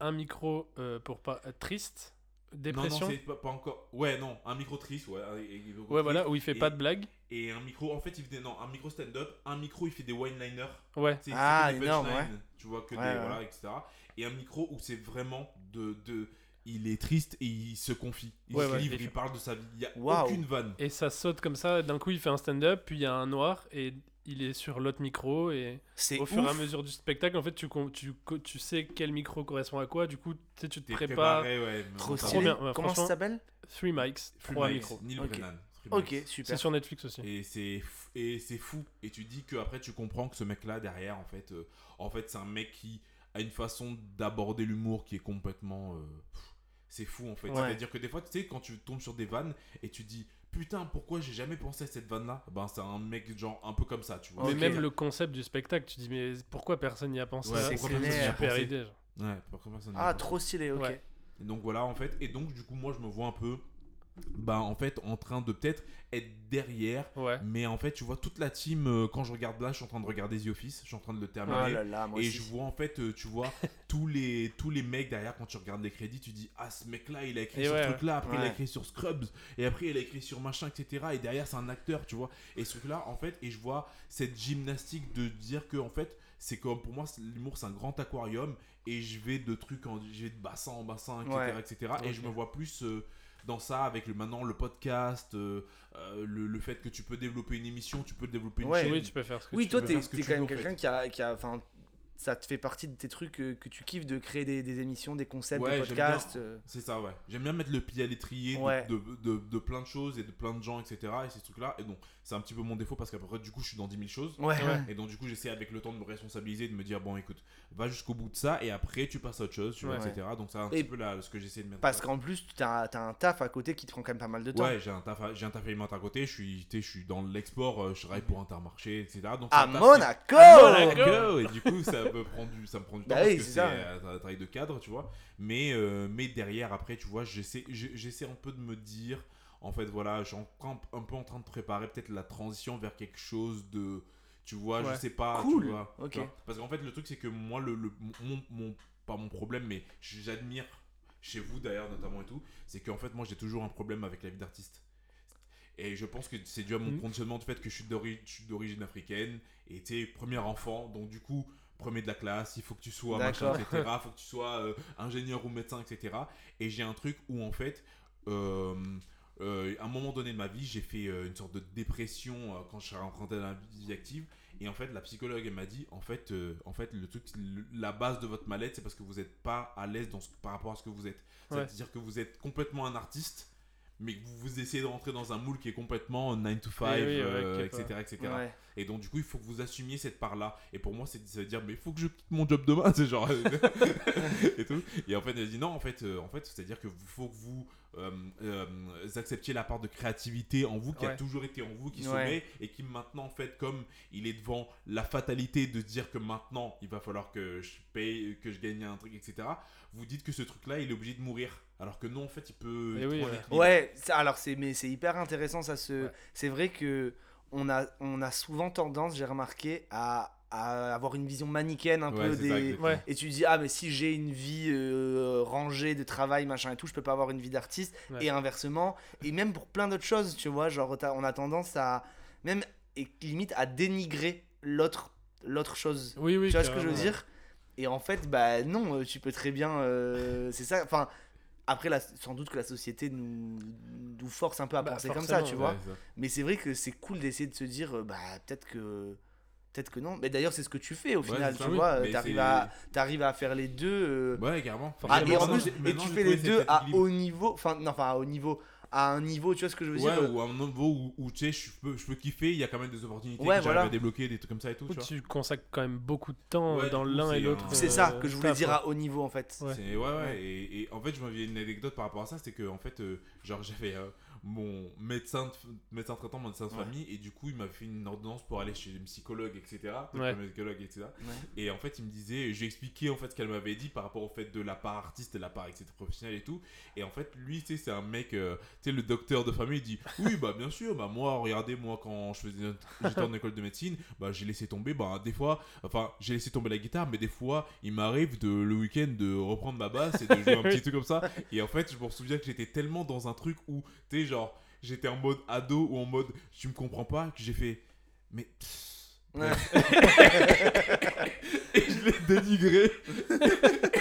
un micro euh, pour pas euh, triste, non, dépression. non, c'est pas, pas encore. Ouais, non, un micro triste, ouais. un- et- et- ouais, voilà, où il fait et- pas de blagues. Et un micro, en fait, il fait des, non, un micro stand-up, un micro, il fait des one-liners. Ouais. Ah, énorme, punchlines, Tu vois que Ouais, des ouais. voilà, etc. Et un micro où c'est vraiment de, de, il est triste et il se confie. Il Ouais, se ouais, livre, il parle de sa vie. Il y a aucune vanne. Et ça saute comme ça. D'un coup, il fait un stand-up, puis il y a un noir et il est sur l'autre micro. Et au ouf. fur et à mesure du spectacle, en fait, tu, tu, tu sais quel micro correspond à quoi. Du coup, tu sais, tu te T'es prépares. préparé, ouais. Trop bien, ouais, Comment ça s'appelle Three mics, trois Mics, micros. Neil Ok. Brennan. Free Ok, Mics. super. C'est sur Netflix aussi. Et c'est f- et c'est fou. Et tu dis que après tu comprends que ce mec-là derrière, en fait, euh, en fait, c'est un mec qui a une façon d'aborder l'humour qui est complètement. euh, pff, c'est fou en fait. Ouais. C'est-à-dire que des fois, tu sais, quand tu tombes sur des vannes et tu dis putain, pourquoi j'ai jamais pensé à cette vanne-là? Ben, c'est un mec genre un peu comme ça, tu vois. Mais même le concept du spectacle, tu dis, mais pourquoi personne n'y a pensé? Ouais, c'est clair. super idée. genre. Ouais, pourquoi personne n'y a Ah, pensé? trop stylé, ok. Ouais. Et donc voilà en fait. Et donc du coup, moi je me vois un peu. Bah en fait en train de peut-être être derrière Ouais. mais en fait tu vois toute la team euh, quand je regarde là je suis en train de regarder The Office je suis en train de le terminer Oh là là, moi et aussi. je vois en fait, euh, tu vois, tous les, tous les mecs derrière, quand tu regardes les crédits, tu dis Ah, ce mec-là, il a écrit Et sur ouais, ce truc-là, après il a écrit sur Scrubs, et après il a écrit sur machin, etc. Et derrière, c'est un acteur, tu vois. Et ce truc-là, en fait, et je vois cette gymnastique de dire que, en fait, c'est comme pour moi, c'est- l'humour, c'est un grand aquarium, et je vais de trucs, en, je vais de bassin en bassin, etc. Ouais. etc. Et je me vois plus. euh, dans ça, avec le, maintenant le podcast, euh, euh, le, le fait que tu peux développer une émission, tu peux développer une Ouais. chaîne. Oui, tu peux faire ce que Oui, tu toi, t'es quand même quelqu'un qui a, qui a. Enfin, ça te fait partie de tes trucs que tu kiffes de créer des, des émissions, des concepts, Ouais, des podcasts. euh. C'est ça, ouais. J'aime bien mettre le pied à l'étrier de- Ouais. de, de, de plein de choses et de plein de gens, etc. Et ces trucs-là. Et donc, c'est un petit peu mon défaut parce qu'après, du coup, je suis dans 10 000 choses. Ouais, ouais. Et donc, du coup, j'essaie avec le temps de me responsabiliser, de me dire, bon, écoute, va jusqu'au bout de ça et après, tu passes à autre chose, tu vois, Ouais. etc. Donc, c'est un Et petit peu là, ce que j'essaie de mettre. Parce en place. qu'en plus, t'as as un taf à côté qui te prend quand même pas mal de temps. Ouais, j'ai un taf, j'ai un taf alimentaire à côté, je suis, tu sais, je suis dans l'export, euh, je travaille pour Intermarché, etc. Donc, À taf Monaco à Monaco Et du coup, ça me prend du, ça me prend du temps Bah parce oui, que c'est un travail de cadre, tu vois. Mais, euh, mais derrière, après, tu vois, j'essaie, un peu de me dire, en fait, voilà, je suis un peu en train de préparer peut-être la transition vers quelque chose de, tu vois, Ouais. je sais pas, Cool. tu vois. Ok. tu vois? Parce qu'en fait, le truc, c'est que moi, le, le- mon, mon- pas mon problème, mais j'admire chez vous d'ailleurs, notamment et tout, c'est qu'en fait, moi, j'ai toujours un problème avec la vie d'artiste. Et je pense que c'est dû à mon Mhm. conditionnement du fait que je suis d'origine africaine et tu sais, premier enfant, donc du coup, premier de la classe, il faut que tu sois machin, etc. Il faut que tu sois euh, ingénieur ou médecin, etc. Et j'ai un truc où en fait, euh, euh, à un moment donné de ma vie, j'ai fait une sorte de dépression quand je suis rentré dans la vie active. Et en fait, la psychologue, elle m'a dit, en fait, en fait, le truc, le- la base de votre mal-être, c'est parce que vous n'êtes pas à l'aise dans ce- par rapport à ce que vous êtes. Ouais. C'est-à-dire que vous êtes complètement un artiste, mais que vous, vous essayez de rentrer dans un moule qui est complètement 9 to 5, Oui, oui, ouais, euh, qui est etc., etc. Ouais. Et donc, du coup, il faut que vous assumiez cette part-là. Et pour moi, c'est de se dire, mais il faut que je quitte mon job demain, c'est genre. et tout. Et en fait, elle dit, non, en fait, euh, en fait c'est-à-dire que faut que vous euh, euh, acceptiez la part de créativité en vous qui a Ouais. toujours été en vous, qui Ouais. sommeille et qui maintenant, en fait, comme il est devant la fatalité de se dire que maintenant, il va falloir que je paye, que je gagne un truc, etc., vous dites que ce truc-là, il est obligé de mourir. Alors que non, en fait, il peut. Il oui, ouais. alors c'est mais c'est hyper intéressant ça se Ouais. c'est vrai que on a on a souvent tendance, j'ai remarqué à, à avoir une vision manichéenne un Ouais, peu ça, des. Ouais. et tu dis ah mais si j'ai une vie euh, rangée de travail machin et tout, je peux pas avoir une vie d'artiste Ouais. et inversement et même pour plein d'autres choses, tu vois, genre on a tendance à même et limite à dénigrer l'autre l'autre chose. Oui, oui. tu vois ce que je veux dire? Et en fait, bah non, euh, tu peux très bien. euh, c'est ça. Enfin, après, la- sans doute que la société nous, nous force un peu à Bah, penser comme ça, tu vois. Ouais, c'est ça. Mais c'est vrai que c'est cool d'essayer de se dire, euh, bah peut-être que. Peut-être que non. Mais d'ailleurs, c'est ce que tu fais au Ouais, final, tu ça, oui. vois. Mais T'arrives à, t'arrives à faire les deux. euh, Ouais, carrément. ah, et en plus, et tu fais les deux à haut niveau, enfin, non, enfin, à haut niveau, à un niveau, tu vois ce que je veux Ouais, dire ou à un niveau où, où, tu sais, je peux, je peux kiffer, il y a quand même des opportunités Ouais, que j'arrive voilà. à débloquer, des trucs comme ça et tout. Où Tu vois. tu consacres quand même beaucoup de temps Ouais, euh, dans l'un et l'autre. un- C'est ça euh, que je voulais dire à haut niveau en fait. Ouais. Ouais, ouais, Ouais. Et, et en fait, je m'avais une anecdote par rapport à ça, c'est que en fait, euh, genre j'avais euh, mon médecin, médecin traitant, mon médecin de Ouais. famille, et du coup, il m'avait fait une ordonnance pour aller chez le psychologue, etc. Ouais. psychologue, etc. Ouais. Et en fait, il me disait, j'ai expliqué en fait ce qu'elle m'avait dit par rapport au fait de la part artiste et la part etc professionnelle et tout. Et en fait, lui, tu sais, c'est un mec, euh, tu sais, le docteur de famille, il dit, oui, bah bien sûr, bah moi, regardez, moi, quand je faisais, j'étais en école de médecine, bah j'ai laissé tomber, bah des fois, enfin, j'ai laissé tomber la guitare, mais des fois, il m'arrive de le week-end de reprendre ma basse et de jouer un petit truc comme ça. Et en fait, je me souviens que j'étais tellement dans un truc où, tu sais, genre, j'étais en mode ado ou en mode, tu me comprends pas, que j'ai fait, mais. pff, Ouais. et je l'ai dénigré.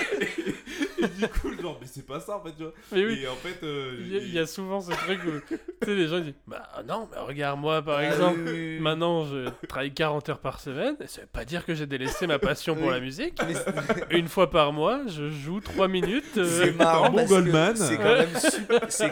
et du coup, genre, mais c'est pas ça en fait, tu vois. Mais oui, Et en fait, euh, il y, a- il y a souvent ce truc où tu sais, les gens disent Bah non, mais regarde-moi par Ah, exemple. oui, oui, oui. Maintenant, je travaille 40 heures par semaine. Et ça veut pas dire que j'ai délaissé ma passion pour la musique. Une fois par mois, je joue 3 minutes. euh, C'est marrant que Goldman. c'est quand, Ouais. même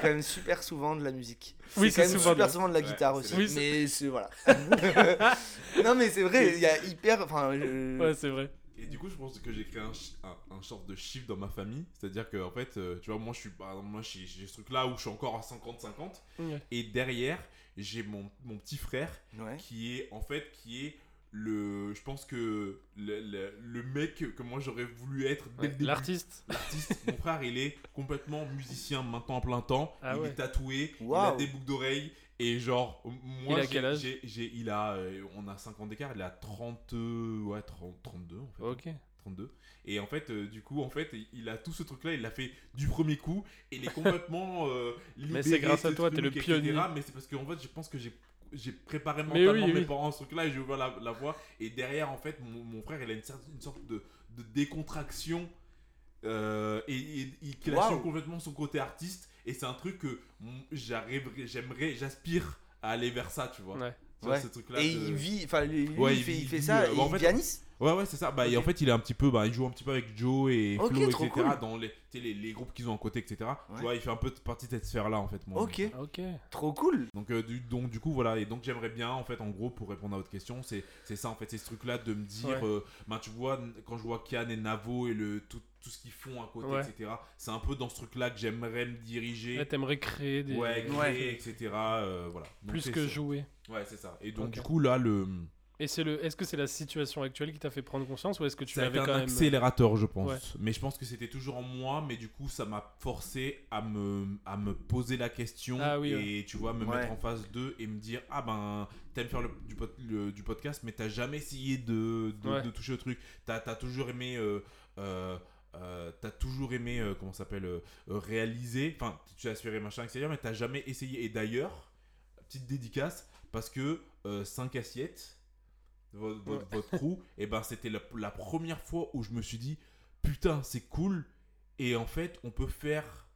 quand super souvent de la musique. Oui, c'est quand c'est même souvent super de- souvent de la Ouais, guitare aussi. Mais c'est voilà. non mais c'est vrai, il y a hyper, enfin, je- Ouais, c'est vrai. Et du coup, je pense que j'ai créé un, un, un sorte de chiffre dans ma famille. C'est-à-dire que, en fait, euh, tu vois, moi, je suis, par exemple, moi, j'ai j'ai ce truc-là où je suis encore à 50-50. Ouais. Et derrière, j'ai mon, mon petit frère ouais. qui est, en fait, qui est le. Je pense que le, le, le mec que moi j'aurais voulu être dès Ouais, le début. L'artiste. L'artiste, mon frère, il est complètement musicien maintenant en plein temps. Ah il ouais. est tatoué, il a des boucles d'oreilles. Et genre, moi, Il a quel âge il a, euh, on a 5 ans d'écart, il a 30, euh, ouais, 30, 32 en fait. Ok. 32. Et en fait, euh, du coup, en fait, il a tout ce truc-là, il l'a fait du premier coup. Et il est complètement. euh, Mais c'est libéré grâce à toi, t'es le truc, etc. pionnier. Mais c'est parce qu'en fait, je pense que j'ai. J'ai préparé mentalement oui, mes oui. parents à ce truc-là et j'ai ouvert la, la voie. Et derrière, en fait, mon, mon frère, il a une, cer- une sorte de, de décontraction euh, et, il Waouh. complètement son côté artiste. Et c'est un truc que j'arriverai, j'aimerais, j'aspire à aller vers ça, tu vois. Ouais. Tu vois, Ouais. ce truc-là. Et de- il vit, enfin Ouais, il, il fait, vit- il fait il ça, euh, et il fait, vit à Nice? Ouais, ouais, c'est ça. Bah, et en fait, il est un petit peu, bah, il joue un petit peu avec Joe et Flo, etc. cool. Dans les, les, les groupes qu'ils ont à côté, etc. Ouais. Tu vois, il fait un peu partie de cette sphère-là, en fait. Moi. Ok, Ok. trop cool. Donc, euh, du, donc, du coup, voilà. Et donc, j'aimerais bien, en fait, en gros, pour répondre à votre question, c'est c'est ça, en fait, c'est ce truc-là de me dire, Ouais. euh, bah, tu vois, quand je vois Kian et Navo et le, tout, tout ce qu'ils font à côté, Ouais. etc. C'est un peu dans ce truc-là que j'aimerais me diriger. Ouais, T'aimerais créer des. Ouais, créer, Ouais. etc. euh, voilà. Donc, Plus que ça. jouer. Ouais, c'est ça. Et donc, du coup, là, le. Et c'est le. Est-ce que c'est la situation actuelle qui t'a fait prendre conscience ou est-ce que tu l'avais quand un même accélérateur, je pense. Ouais. Mais je pense que c'était toujours en moi, mais du coup, ça m'a forcé à me, à me poser la question Ah oui, et tu vois, me Ouais. mettre en phase 2 et me dire Ah ben, t'aimes faire le, du, pod- le- du podcast, mais t'as jamais essayé de, de, Ouais. de toucher au truc. T'as as toujours aimé. euh, euh, euh, t'as toujours aimé, euh, comment ça s'appelle, euh, euh, réaliser, enfin, tu as aspiré machin, etc., mais t'as jamais essayé. Et d'ailleurs, petite dédicace, parce que 5 assiettes, votre, votre, votre crew, et ben c'était la, la première fois où je me suis dit putain c'est cool et en fait on peut faire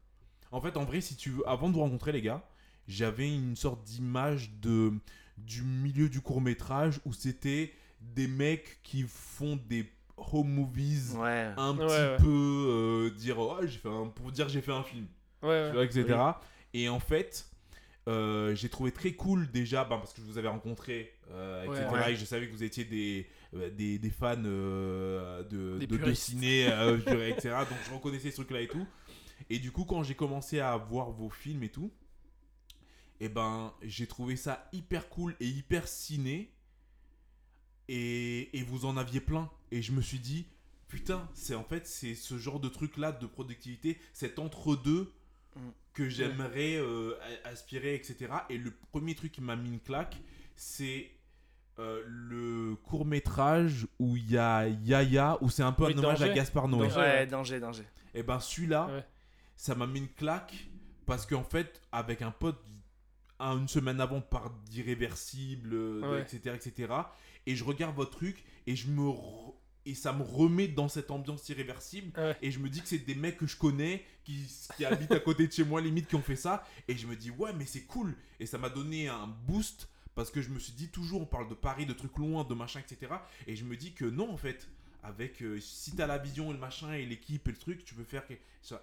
en fait en vrai si tu veux avant de vous rencontrer les gars j'avais une sorte d'image de du milieu du court métrage où c'était des mecs qui font des home movies Ouais. un petit ouais. peu euh, dire oh, j'ai fait un, pour dire j'ai fait un film Ouais, ouais. tu vois, etc. Et en fait, euh, j'ai trouvé très cool déjà, ben, parce que je vous avais rencontré, euh, Ouais. etc. Ouais. Et je savais que vous étiez des, des, des fans euh, de, Des de, de ciné, euh, je dirais, etc. Donc je reconnaissais ce truc-là et tout. Et du coup, quand j'ai commencé à voir vos films et tout, et ben, j'ai trouvé ça hyper cool et hyper ciné. Et, et vous en aviez plein. Et je me suis dit, putain, c'est en fait, c'est ce genre de truc-là de productivité, cet entre-deux Mm. que j'aimerais euh, aspirer, etc. Et le premier truc qui m'a mis une claque, c'est euh, le court métrage où il y a Yaya, où c'est un peu Oui, un hommage à. Gaspard Noé. Danger. Ouais, danger, danger. Et ben celui-là, Ouais. ça m'a mis une claque parce qu'en fait, avec un pote, un- une semaine avant, par d'irréversible, euh, Ouais. etc., etc. Et je regarde votre truc et je me re- et ça me remet dans cette ambiance irréversible. Ouais. Et je me dis que c'est des mecs que je connais qui, qui habitent à côté de chez moi, limite, qui ont fait ça. Et je me dis ouais, mais c'est cool. Et ça m'a donné un boost parce que je me suis dit toujours, on parle de Paris, de trucs loin, de machin, etc. Et je me dis que non, en fait avec euh, si t'as la vision et le machin et l'équipe et le truc tu peux faire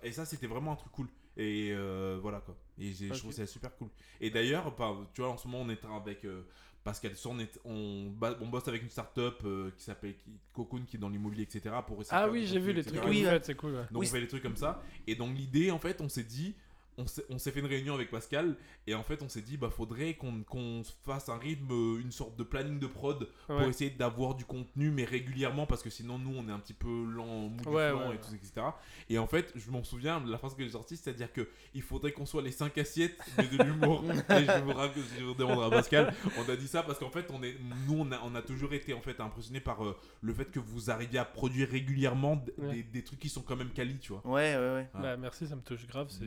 et ça c'était vraiment un truc cool Et euh, voilà quoi. Et je trouve ça super cool. Et d'ailleurs, par- tu vois, en ce moment, on est avec euh, Pascal Son, on, est- on, bosse avec une start-up euh, qui s'appelle Cocoon, qui est dans l'immobilier, etc. Pour essayer de Ah oui, j'ai vu les trucs Oui, faites, c'est cool. ouais. Donc Oui, on fait des trucs comme ça. Et donc l'idée, en fait, on s'est dit, on s'est, fait une réunion avec Pascal. Et en fait, on s'est dit, bah faudrait qu'on, qu'on fasse un rythme, euh, une sorte de planning de prod pour Ouais. essayer d'avoir du contenu, mais régulièrement, parce que sinon nous, on est un petit peu lent, mou du Ouais, flanc ouais, et ouais. tout, etc. Et en fait, je m'en souviens, la phrase que j'ai sortie, c'est-à-dire que il faudrait qu'on soit les 5 assiettes, mais de l'humour. et je vous raconte, je vous demanderai à Pascal. On a dit ça parce qu'en fait, on est, nous, on a, on a toujours été en fait impressionnés par euh, le fait que vous arriviez à produire régulièrement des, des trucs qui sont quand même quali, tu vois. Ouais, ouais, ouais. Ah. Bah, merci, ça me touche grave. C'est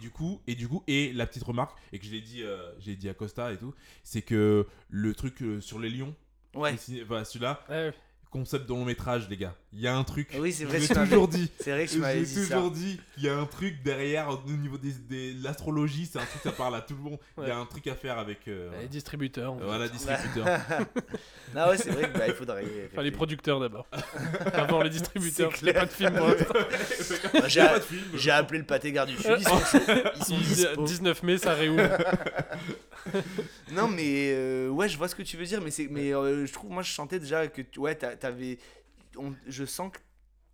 Du coup, et du coup, et la petite remarque, et que je l'ai dit, euh, j'ai dit à Costa et tout, c'est que le truc euh, sur les lions, Ouais. celui-là, ouais, concept de long métrage, les gars. Il y a un truc. Oui, c'est vrai, Je l'ai toujours dit. C'est vrai que Je m'avais l'ai ça. toujours dit qu'il y a un truc derrière au niveau des, des- de l'astrologie, c'est un truc ça parle à tout le monde. Il y a un truc à faire avec euh, les distributeurs. en euh, fait. voilà distributeur. Ah ouais, c'est vrai que bah, il faudrait. Enfin, les producteurs d'abord. Avant les distributeurs. C'est Il a pas de film. Bah, Il J'ai appelé le pâté garde du Sud. Ils sont, ils sont Il dit, dispo. 19 mai, ça réouvre. Non, mais euh, ouais, je vois ce que tu veux dire, mais, c'est, mais euh, je trouve, moi, je sentais déjà que tu- ouais, t'a- t'avais. on- je sens que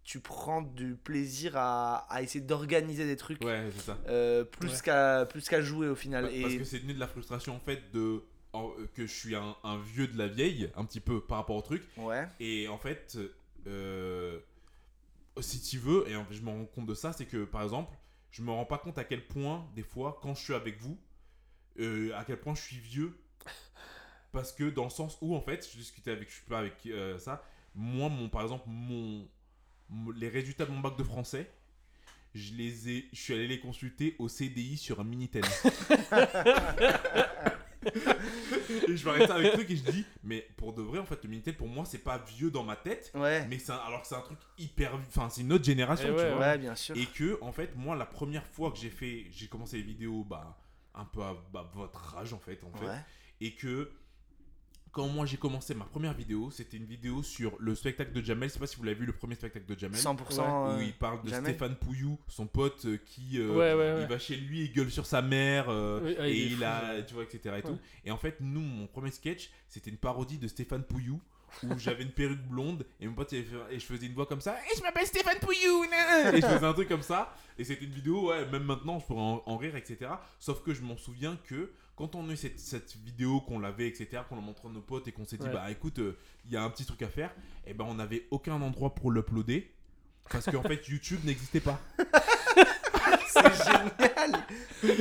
tu prends du plaisir à, à essayer d'organiser des trucs Ouais, c'est ça. euh, plus, Ouais. qu'à, plus qu'à jouer au final. Pa- Parce Et que c'est venu de la frustration en fait de en- que je suis un, un vieux de la vieille, un petit peu par rapport au truc. ouais, Et en fait, euh, si tu veux, et en fait, je me rends compte de ça, c'est que par exemple, je me rends pas compte à quel point, des fois, quand je suis avec vous, euh, à quel point je suis vieux. Parce que dans le sens où, en fait, je discutais avec, je suis pas avec euh, ça, moi, mon, par exemple, mon, mon- les résultats de mon bac de français, je les ai, je suis allé les consulter au CDI sur un Minitel. et je m'arrête ça avec le truc et je dis, mais pour de vrai, en fait, le Minitel, pour moi, c'est pas vieux dans ma tête, ouais, mais c'est un- alors que c'est un truc hyper, enfin, c'est une autre génération, Eh tu ouais, vois. ouais, bien sûr. Et que, en fait, moi, la première fois que j'ai fait, j'ai commencé les vidéos, bah, un peu à bah, votre âge, en fait, en fait. Et que, quand moi j'ai commencé ma première vidéo, c'était une vidéo sur le spectacle de Jamel. Je sais pas si vous l'avez vu, le premier spectacle de Jamel. 100%. Où euh, il parle de Jamel. Stéphane Pouillou, son pote euh, qui euh, Ouais, ouais, ouais. il va chez lui, il gueule sur sa mère, euh, Oui, ah, et il fou, a, ouais. tu vois, etc. Et, Ouais. tout. et en fait, nous, mon premier sketch, c'était une parodie de Stéphane Pouillou. Où j'avais une perruque blonde et mon pote il avait fait- et je faisais une voix comme ça et je m'appelle Stéphane Pouillou et je faisais un truc comme ça et c'était une vidéo ouais même maintenant je pourrais en, en rire etc sauf que je m'en souviens que quand on a eu cette, cette vidéo qu'on l'avait etc qu'on l'a montré à nos potes et qu'on s'est dit Ouais. bah écoute euh, il y a un petit truc à faire et ben on n'avait aucun endroit pour l'uploader parce qu'en fait YouTube n'existait pas C'est génial!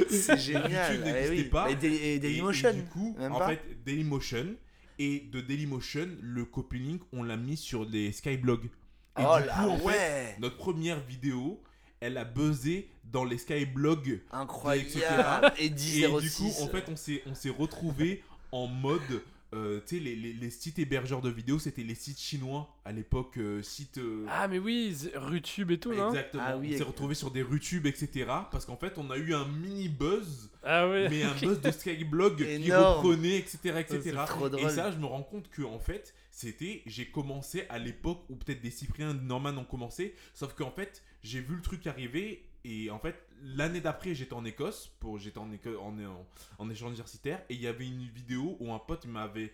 C'est génial! YouTube eh n'existait oui. pas. Et, Daily- et Et- Dailymotion. et du coup, même en pas fait, Dailymotion et de Dailymotion, le copy-link, on l'a mis sur les Skyblogs. Et oh du là, fait, ouais! notre première vidéo, elle a buzzé dans les Skyblogs. Incroyable! Et Et 10 du coup, en fait, on s'est, on s'est retrouvé en mode. Euh, tu sais, les, les- les sites hébergeurs de vidéos, c'était les sites chinois à l'époque, euh, sites. euh, Ah, mais oui, Rutube et tout, non? Exactement. Ah oui, on s'est retrouvé sur des RuTube, etc. Parce qu'en fait, on a eu un mini buzz Ah, ouais. mais un buzz de Skyblog qui reprenait, etc. etc. Et drôle. ça, je me rends compte que en fait, c'était, j'ai commencé à l'époque où peut-être des Cypriens, Norman ont commencé, sauf qu'en fait, j'ai vu le truc arriver et en fait, l'année d'après, j'étais en Écosse, pour, j'étais en, en, en, en échange universitaire et il y avait une vidéo où un pote m'avait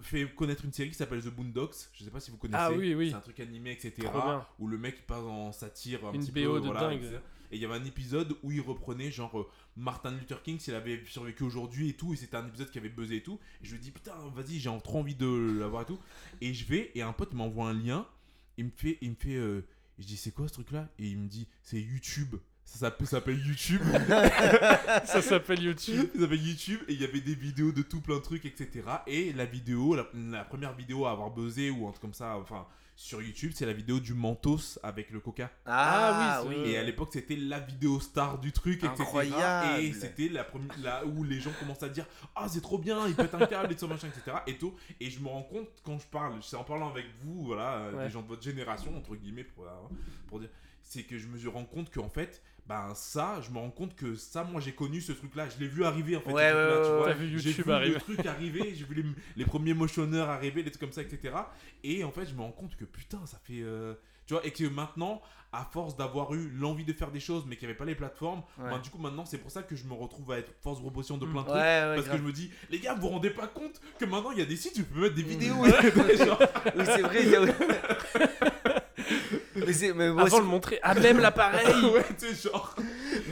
fait connaître une série qui s'appelle The Boondocks. Je sais pas si vous connaissez. Ah oui, oui. C'est un truc animé, etc. Où le mec passe en satire un Une petit BO peu. de voilà, dingue. etc. Et il y avait un épisode où il reprenait genre euh, Martin Luther King s'il avait survécu aujourd'hui et tout. Et c'était un épisode qui avait buzzé et tout. Et je lui dis putain, vas-y, j'ai trop envie de l'avoir et tout. Et je vais et un pote m'envoie un lien. Il me fait, il me fait, euh, je dis c'est quoi ce truc là Et il me dit c'est YouTube. Ça s'appelle- ça s'appelle YouTube. Ça s'appelle YouTube. Ça s'appelle YouTube et il y avait des vidéos de tout plein de trucs, etc. Et la vidéo, la, la première vidéo à avoir buzzé ou un truc comme ça, enfin sur YouTube, c'est la vidéo du Mentos avec le Coca. Ah, Ah oui, Et à l'époque, c'était la vidéo star du truc, etc. Incroyable. Et c'était la première, là où les gens commencent à dire Ah, c'est trop bien, il pète un câble et tout machin, etc. Et tout. Et je me rends compte quand je parle, c'est en parlant avec vous, voilà, euh, Ouais. des gens de votre génération, entre guillemets, pour, euh, pour dire, c'est que je me rends compte qu'en fait, ben ça, je me rends compte que ça, moi j'ai connu ce truc-là, je l'ai vu arriver en fait. Ouais, ouais, vu J'ai YouTube vu arriver. le truc arriver, j'ai vu les, les premiers motionneurs arriver, des trucs comme ça, etc. Et en fait, je me rends compte que putain, ça fait. euh, Tu vois, et que maintenant, à force d'avoir eu l'envie de faire des choses, mais qu'il n'y avait pas les plateformes, Ouais. ben, du coup, maintenant, c'est pour ça que je me retrouve à être force de proposition de Mm. plein de Ouais, trucs. ouais, parce grave. que je me dis, les gars, vous vous rendez pas compte que maintenant, il y a des sites où tu peux mettre des vidéos. Ouais. Genre, Oui, c'est vrai, il y a. mais moi, Avant de le montrer à même l'appareil. ouais, tu sais, genre.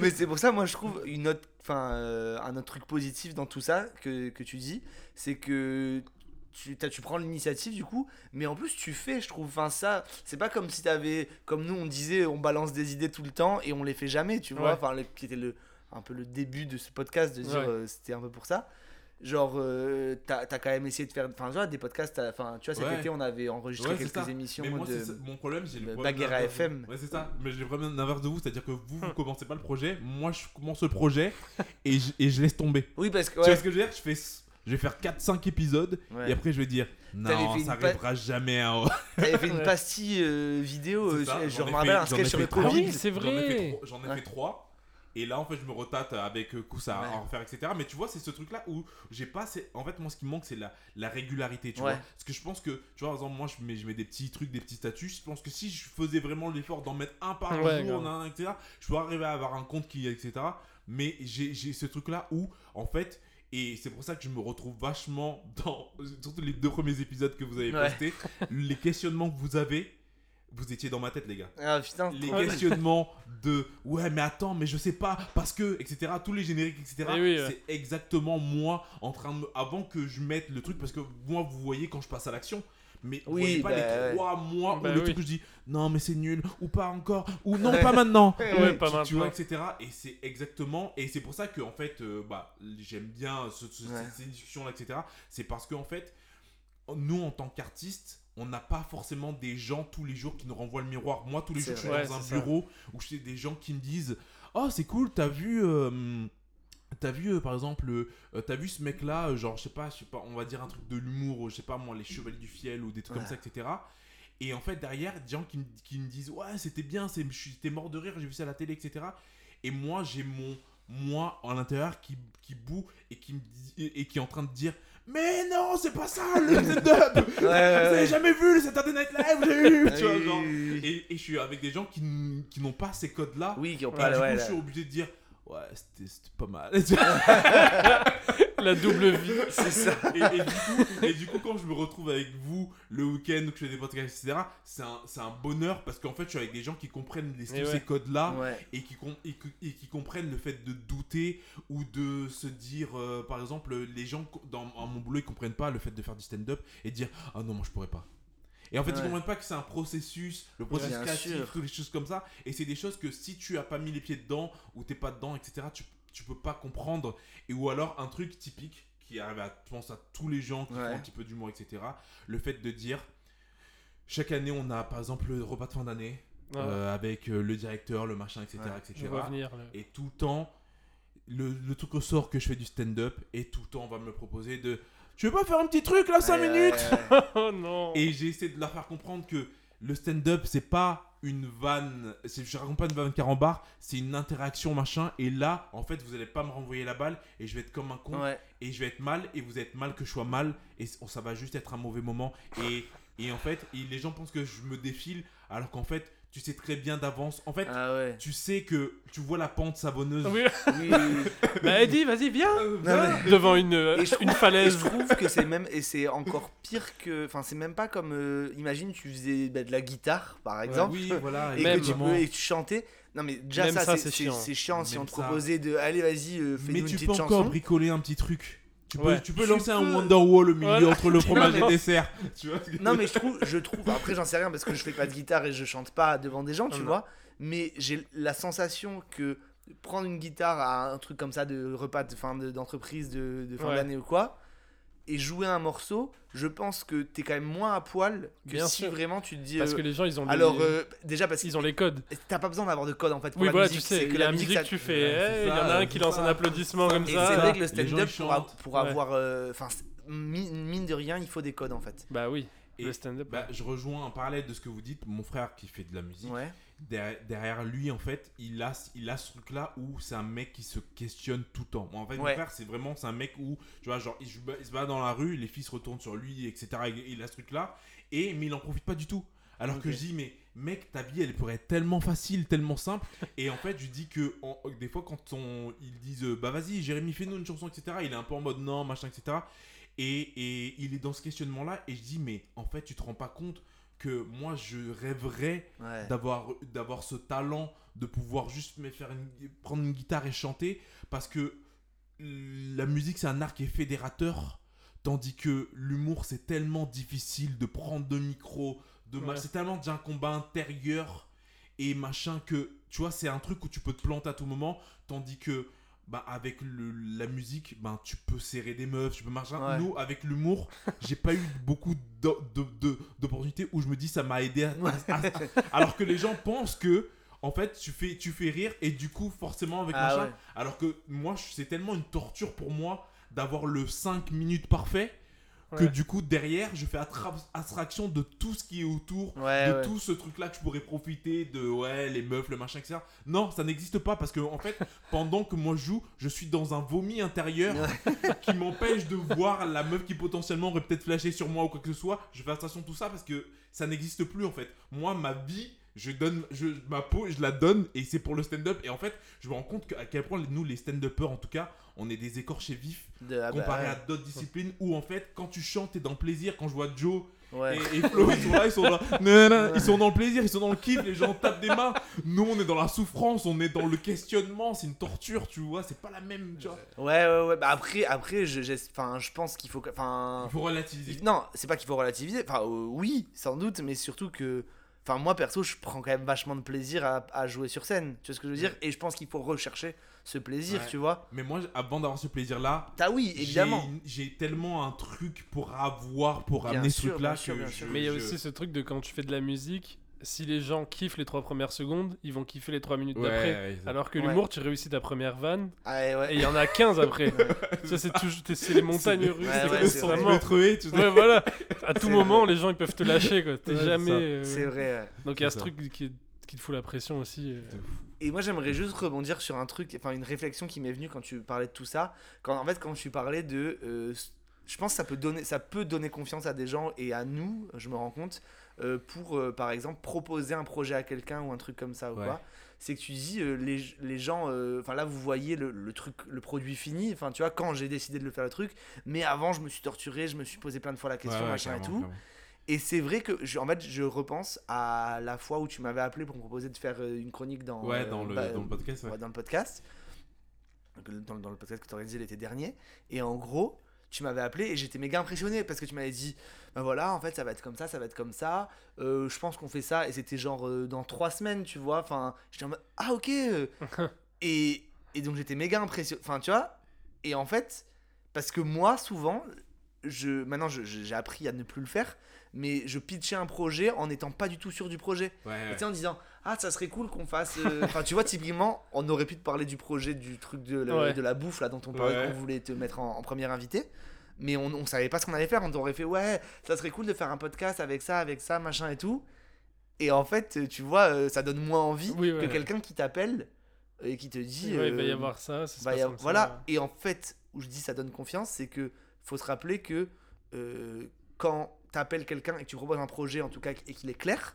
mais c'est pour ça, moi, je trouve une autre, enfin, euh, un autre truc positif dans tout ça que, que tu dis, c'est que tu, tu prends l'initiative du coup, mais en plus tu fais, je trouve. Enfin, ça, c'est pas comme si t'avais, comme nous on disait, on balance des idées tout le temps et on les fait jamais, tu vois. Ouais. Enfin, le- qui était le, un peu le début de ce podcast, de dire Ouais. euh, c'était un peu pour ça. Genre, euh, t'as as quand même essayé de faire, enfin, tu vois, des podcasts. t'as- Enfin, tu vois, cet Ouais. été on avait enregistré Ouais, c'est quelques ça. émissions Mais moi, de. c'est mon problème, j'ai le problème de- FM. Ouais, c'est ça. Mais j'ai problème d'inverse de vous, c'est-à-dire que vous, vous commencez pas le projet, moi, je commence le projet et je, et je laisse tomber. Oui, parce que Tu vois ce que je veux dire? Je, fais, je vais faire 4-5 épisodes ouais. et après je vais dire non, ça une pa- arrivera jamais à. T'avais fait une pastille euh, vidéo, C'est ça, je me rappelle un sketch sur le. Ah Covid. oui, c'est vrai. J'en ai fait 3. Et là, en fait, je me retate avec euh, Koussa à Ouais. en refaire, etc. Mais tu vois, c'est ce truc-là où j'ai pas. assez- En fait, moi, ce qui me manque, c'est la, la régularité. Tu Ouais. vois Parce que je pense que, tu vois, par exemple, moi, je mets, je mets des petits trucs, des petits statuts. Je pense que si je faisais vraiment l'effort d'en mettre un par Ouais, jour, nan, etc., je pourrais arriver à avoir un compte qui, etc. Mais j'ai j'ai ce truc-là où, en fait. Et c'est pour ça que je me retrouve vachement dans, surtout les deux premiers épisodes que vous avez Ouais. postés, les questionnements que vous avez, vous étiez dans ma tête, les gars Ah putain, les questionnements de ouais mais attends mais je sais pas parce que etc tous les génériques etc oui, ouais. c'est exactement moi en train de me- avant que je mette le truc parce que moi vous voyez quand je passe à l'action mais vous Oui, voyez pas bah, les ouais. trois mois Bah où le oui. truc où je dis non mais c'est nul ou pas encore ou non pas maintenant Ouais, pas tu, tu maintenant. vois etc et c'est exactement et c'est pour ça que en fait euh, bah j'aime bien ce- ce- Ouais. ces discussions là etc c'est parce que en fait nous en tant qu'artistes on n'a pas forcément des gens tous les jours qui nous renvoient le miroir moi tous les jours je suis dans un ça. bureau où je sais des gens qui me disent oh c'est cool t'as vu euh, T'as vu euh, par exemple, euh, t'as vu ce mec là, genre je sais pas, je sais pas, on va dire un truc de l'humour, ou je sais pas moi, les chevaliers du fiel ou des trucs Ouais. comme ça, etc. Et en fait derrière, des gens qui, me- qui me disent ouais c'était bien, c'est, je suis- j'étais mort de rire, j'ai vu ça à la télé, etc. Et moi j'ai mon moi en l'intérieur qui, qui boue et qui me dit, et, et qui est en train de dire mais non c'est pas ça le stand-up, Ouais, vous avez jamais vu le Saturday Night Live, j'ai eu, tu vois genre. Et, et je suis avec des gens qui, qui n'ont pas ces codes là. Oui, qui ont Et pas du coup, je suis obligé de dire ouais c'était pas mal. La double vie. C'est ça. et, et du coup, et du coup, quand je me retrouve avec vous le week-end où je fais des podcasts, etc., c'est un, c'est un bonheur parce qu'en fait, je suis avec des gens qui comprennent les, ouais. ces codes-là Ouais. et, qui com- et, que- et qui comprennent le fait de douter ou de se dire, euh, par exemple, les gens dans mon boulot, ils comprennent pas le fait de faire du stand-up et dire ah non, moi je pourrais pas. Et en fait, ils Ouais. comprennent pas que c'est un processus, le processus créatif, toutes les choses comme ça. Et c'est des choses que si tu as pas mis les pieds dedans ou t'es pas dedans, etc., tu, tu peux pas comprendre. Et ou alors un truc typique qui arrive à, je pense, à tous les gens qui Ouais. font un petit peu d'humour, etc., le fait de dire chaque année, on a par exemple le repas de fin d'année Ouais. euh, avec euh, le directeur, le machin, etc., Ouais. Etc. Et tout le temps, le, le truc au sort que je fais du stand-up, et tout le temps, on va me proposer de. Tu veux pas faire un petit truc là, 5 Ouais, minutes? Oh non. Et j'ai essayé de leur faire comprendre que le stand-up, c'est pas une vanne. c'est- Je raconte pas une vanne carambar, c'est une interaction machin. Et là, en fait, vous allez pas me renvoyer la balle, et je vais être comme un con, Ouais. et je vais être mal, et vous êtes mal que je sois mal, et ça va juste être un mauvais moment. Et, et en fait, et les gens pensent que je me défile, alors qu'en fait, tu sais très bien d'avance. En fait, Ah ouais. tu sais que tu vois la pente savonneuse. Oui. Oui. Bah Eddie, vas-y, viens. Mais- Devant une, euh, Et je une trouve- Et falaise. je trouve que c'est même et c'est encore pire que enfin c'est même pas comme euh, imagine tu faisais bah, de la guitare par exemple Oui, voilà. et même, que tu peux et que tu chantais non mais déjà Même ça, ça, c'est chiant. c'est chiant si on te ça. proposait de allez vas-y euh, fais-nous Mais une tu petite peux encore bricoler un petit truc. Tu peux, Ouais. tu peux Tu lancer un. Wonderwall au milieu Voilà. entre le fromage et le dessert. Tu vois ce que- non mais je trouve je trouve après j'en sais rien parce que je fais pas de guitare et je chante pas devant des gens tu Non. vois mais j'ai la sensation que prendre une guitare à un truc comme ça de repas de fin de- d'entreprise de, de fin Ouais. d'année ou quoi et jouer un morceau je pense que t'es quand même moins à poil que Bien si sûr. vraiment tu te dis Parce euh, que les gens, ils ont les- alors euh, déjà parce ils qu'ils ont les codes. t'as pas besoin d'avoir de code en fait pour Oui, la voilà, musique, tu sais, c'est que y la musique, ça- tu fais. Ouais, c'est hey, Il y en a un qui lance un applaudissement comme et ça. c'est vrai que le stand-up pour, pour Ouais. avoir euh, enfin mine de rien il faut des codes en fait Bah oui, Et le stand-up. bah, je rejoins en parallèle de ce que vous dites. Mon frère qui fait de la musique, ouais derrière, derrière lui, en fait, il a, il a ce truc-là où c'est un mec qui se questionne tout le temps. Moi, en fait, mon frère, c'est vraiment c'est un mec où, tu vois, genre, il, se bat- il se bat dans la rue, les filles se retournent sur lui, etc. Et il a ce truc-là. Et, mais il en profite pas du tout. Alors que je dis, mais mec, ta vie, elle pourrait être tellement facile, tellement simple. Et en fait, je dis que en- des fois, quand on, ils disent, euh, bah vas-y, Jérémy, fais-nous une chanson, etc., il est un peu en mode non, machin, etc. Et, et il est dans ce questionnement-là. Et je dis, mais en fait, tu te rends pas compte que moi, je rêverais Ouais. d'avoir d'avoir ce talent de pouvoir juste me faire une- prendre une guitare et chanter parce que la musique c'est un art qui est fédérateur tandis que l'humour c'est tellement difficile de prendre de micro de Ouais. c'est tellement déjà un combat intérieur et machin que tu vois c'est un truc où tu peux te planter à tout moment tandis que bah avec le- la musique ben tu peux serrer des meufs tu peux Ouais. nous avec l'humour j'ai pas eu beaucoup d'opportunités où je me dis ça m'a aidé à- à- à- alors que les gens pensent que en fait tu fais tu fais rire et du coup forcément avec Ah machin ouais. alors que moi c'est tellement une torture pour moi d'avoir le 5 minutes parfait que du coup derrière je fais abstraction de tout ce qui est autour Ouais, de ouais. tout ce truc là que je pourrais profiter de ouais les meufs le machin etc non ça n'existe pas parce que en fait pendant que moi je joue je suis dans un vomi intérieur qui m'empêche de voir la meuf qui potentiellement aurait peut-être flashé sur moi ou quoi que ce soit. Je fais attention à tout ça parce que ça n'existe plus en fait. Moi ma vie je donne je, ma peau je la donne et c'est pour le stand-up et en fait je me rends compte que, à quel point nous les stand-uppers en tout cas on est des écorchés vifs De- ah bah, comparé à d'autres disciplines où en fait quand tu chantes t'es dans le plaisir quand je vois Joe Ouais. et, et Flo ils sont là ils sont là ils sont dans le plaisir ils sont dans le kiff les gens tapent des mains nous on est dans la souffrance on est dans le questionnement c'est une torture tu vois c'est pas la même tu vois Ouais, ouais, ouais. Bah après, après je, enfin, je pense qu'il faut. Enfin, il faut relativiser Non, c'est pas qu'il faut relativiser. Enfin, euh, oui, sans doute, mais surtout que. Enfin, moi perso, je prends quand même vachement de plaisir à, à jouer sur scène. Tu vois ce que je veux dire? Et je pense qu'il faut rechercher ce plaisir, Ouais. tu vois? mais moi avant d'avoir ce plaisir là T'as oui, évidemment. j'ai tellement un truc pour avoir pour Bien amener ce sûr, truc là bien sûr, que bien je- sûr. Mais il y a aussi ce truc de quand tu fais de la musique, si les gens kiffent les trois premières secondes, ils vont kiffer les trois minutes Ouais, d'après. ouais, Alors que Ouais. l'humour, tu réussis ta première vanne Ah, ouais, ouais. et il y en a 15 après. ça, c'est toujours c'est les montagnes russes. Ouais, c'est vraiment. trouver, tu sais. Ouais, voilà. À tout moment, vrai. les gens ils peuvent te lâcher. quoi. T'es jamais. euh, C'est vrai. ouais. Donc il y a ce ça. truc qui, qui te fout la pression aussi. euh. Et moi, j'aimerais juste rebondir sur un truc, enfin, une réflexion qui m'est venue quand tu parlais de tout ça. Quand, en fait, quand tu parlais de. euh, je pense que ça peut, donner, ça peut donner confiance à des gens et à nous, je me rends compte, euh, pour, euh, par exemple, proposer un projet à quelqu'un ou un truc comme ça ou Ouais. quoi. C'est que tu dis, euh, les, les gens. Enfin, là, vous voyez le, le truc, le produit fini. Enfin, tu vois, quand j'ai décidé de le faire le truc. Mais avant, je me suis torturé, je me suis posé plein de fois la question, Ouais, machin et tout. clairement. Et c'est vrai que, je, en fait, je repense à la fois où tu m'avais appelé pour me proposer de faire une chronique dans, ouais dans le bah, dans le podcast ouais. ouais, dans le podcast. Donc, Dans, dans le podcast que tu as organisé l'été dernier. Et en gros, tu m'avais appelé et j'étais méga impressionné parce que tu m'avais dit ben voilà, en fait, ça va être comme ça, ça va être comme ça. Euh, je pense qu'on fait ça. Et c'était genre euh, dans trois semaines, tu vois. Enfin, j'étais en mode ah, ok. et, et donc, j'étais méga impressionné. Enfin, tu vois. Et en fait, parce que moi, souvent, je, maintenant, j'ai appris à ne plus le faire. Mais je pitchais un projet en n'étant pas du tout sûr du projet. Ouais, Et ouais. en disant ah ça serait cool qu'on fasse euh, enfin tu vois typiquement on aurait pu te parler du projet du truc de la, Ouais. de la bouffe là dont on parlait Ouais. qu'on voulait te mettre en, en premier invité mais on, on savait pas ce qu'on allait faire on t'aurait fait ouais ça serait cool de faire un podcast avec ça avec ça machin et tout et en fait tu vois euh, ça donne moins envie Oui, ouais. que quelqu'un qui t'appelle et qui te dit Ouais, il va y euh, avoir ça. ça va y avoir- ça. voilà et en fait où je dis ça donne confiance c'est que faut se rappeler que euh, quand t'appelles quelqu'un et que tu proposes un projet en tout cas et qu'il est clair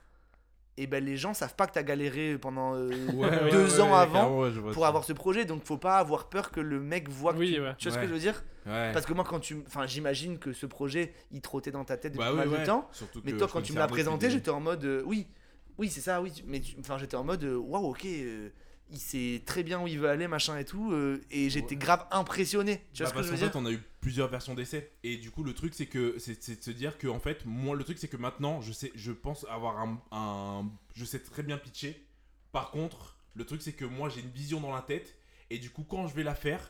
et ben les gens savent pas que t'as galéré pendant euh, Ouais, deux ouais, ans ouais, avant pour ça. avoir ce projet donc faut pas avoir peur que le mec voit que Oui, tu... ouais. tu vois ce que je veux dire? Ouais. parce que moi quand tu enfin j'imagine que ce projet il trottait dans ta tête depuis Bah mal ouais. de temps Surtout mais toi quand tu me l'as présenté j'étais en mode euh, oui oui c'est ça oui tu- mais tu- enfin j'étais en mode euh, waouh ok euh, il sait très bien où il veut aller machin et tout euh, et j'étais Ouais. grave impressionné tu vois Bah, ce que parce je veux qu'en dire fait, on a eu plusieurs versions d'essai. Et du coup, le truc, c'est que c'est de se dire que, en fait, moi, le truc, c'est que maintenant, je sais, je pense avoir un, un- Je sais très bien pitcher. Par contre, le truc, c'est que moi, j'ai une vision dans la tête. Et du coup, quand je vais la faire,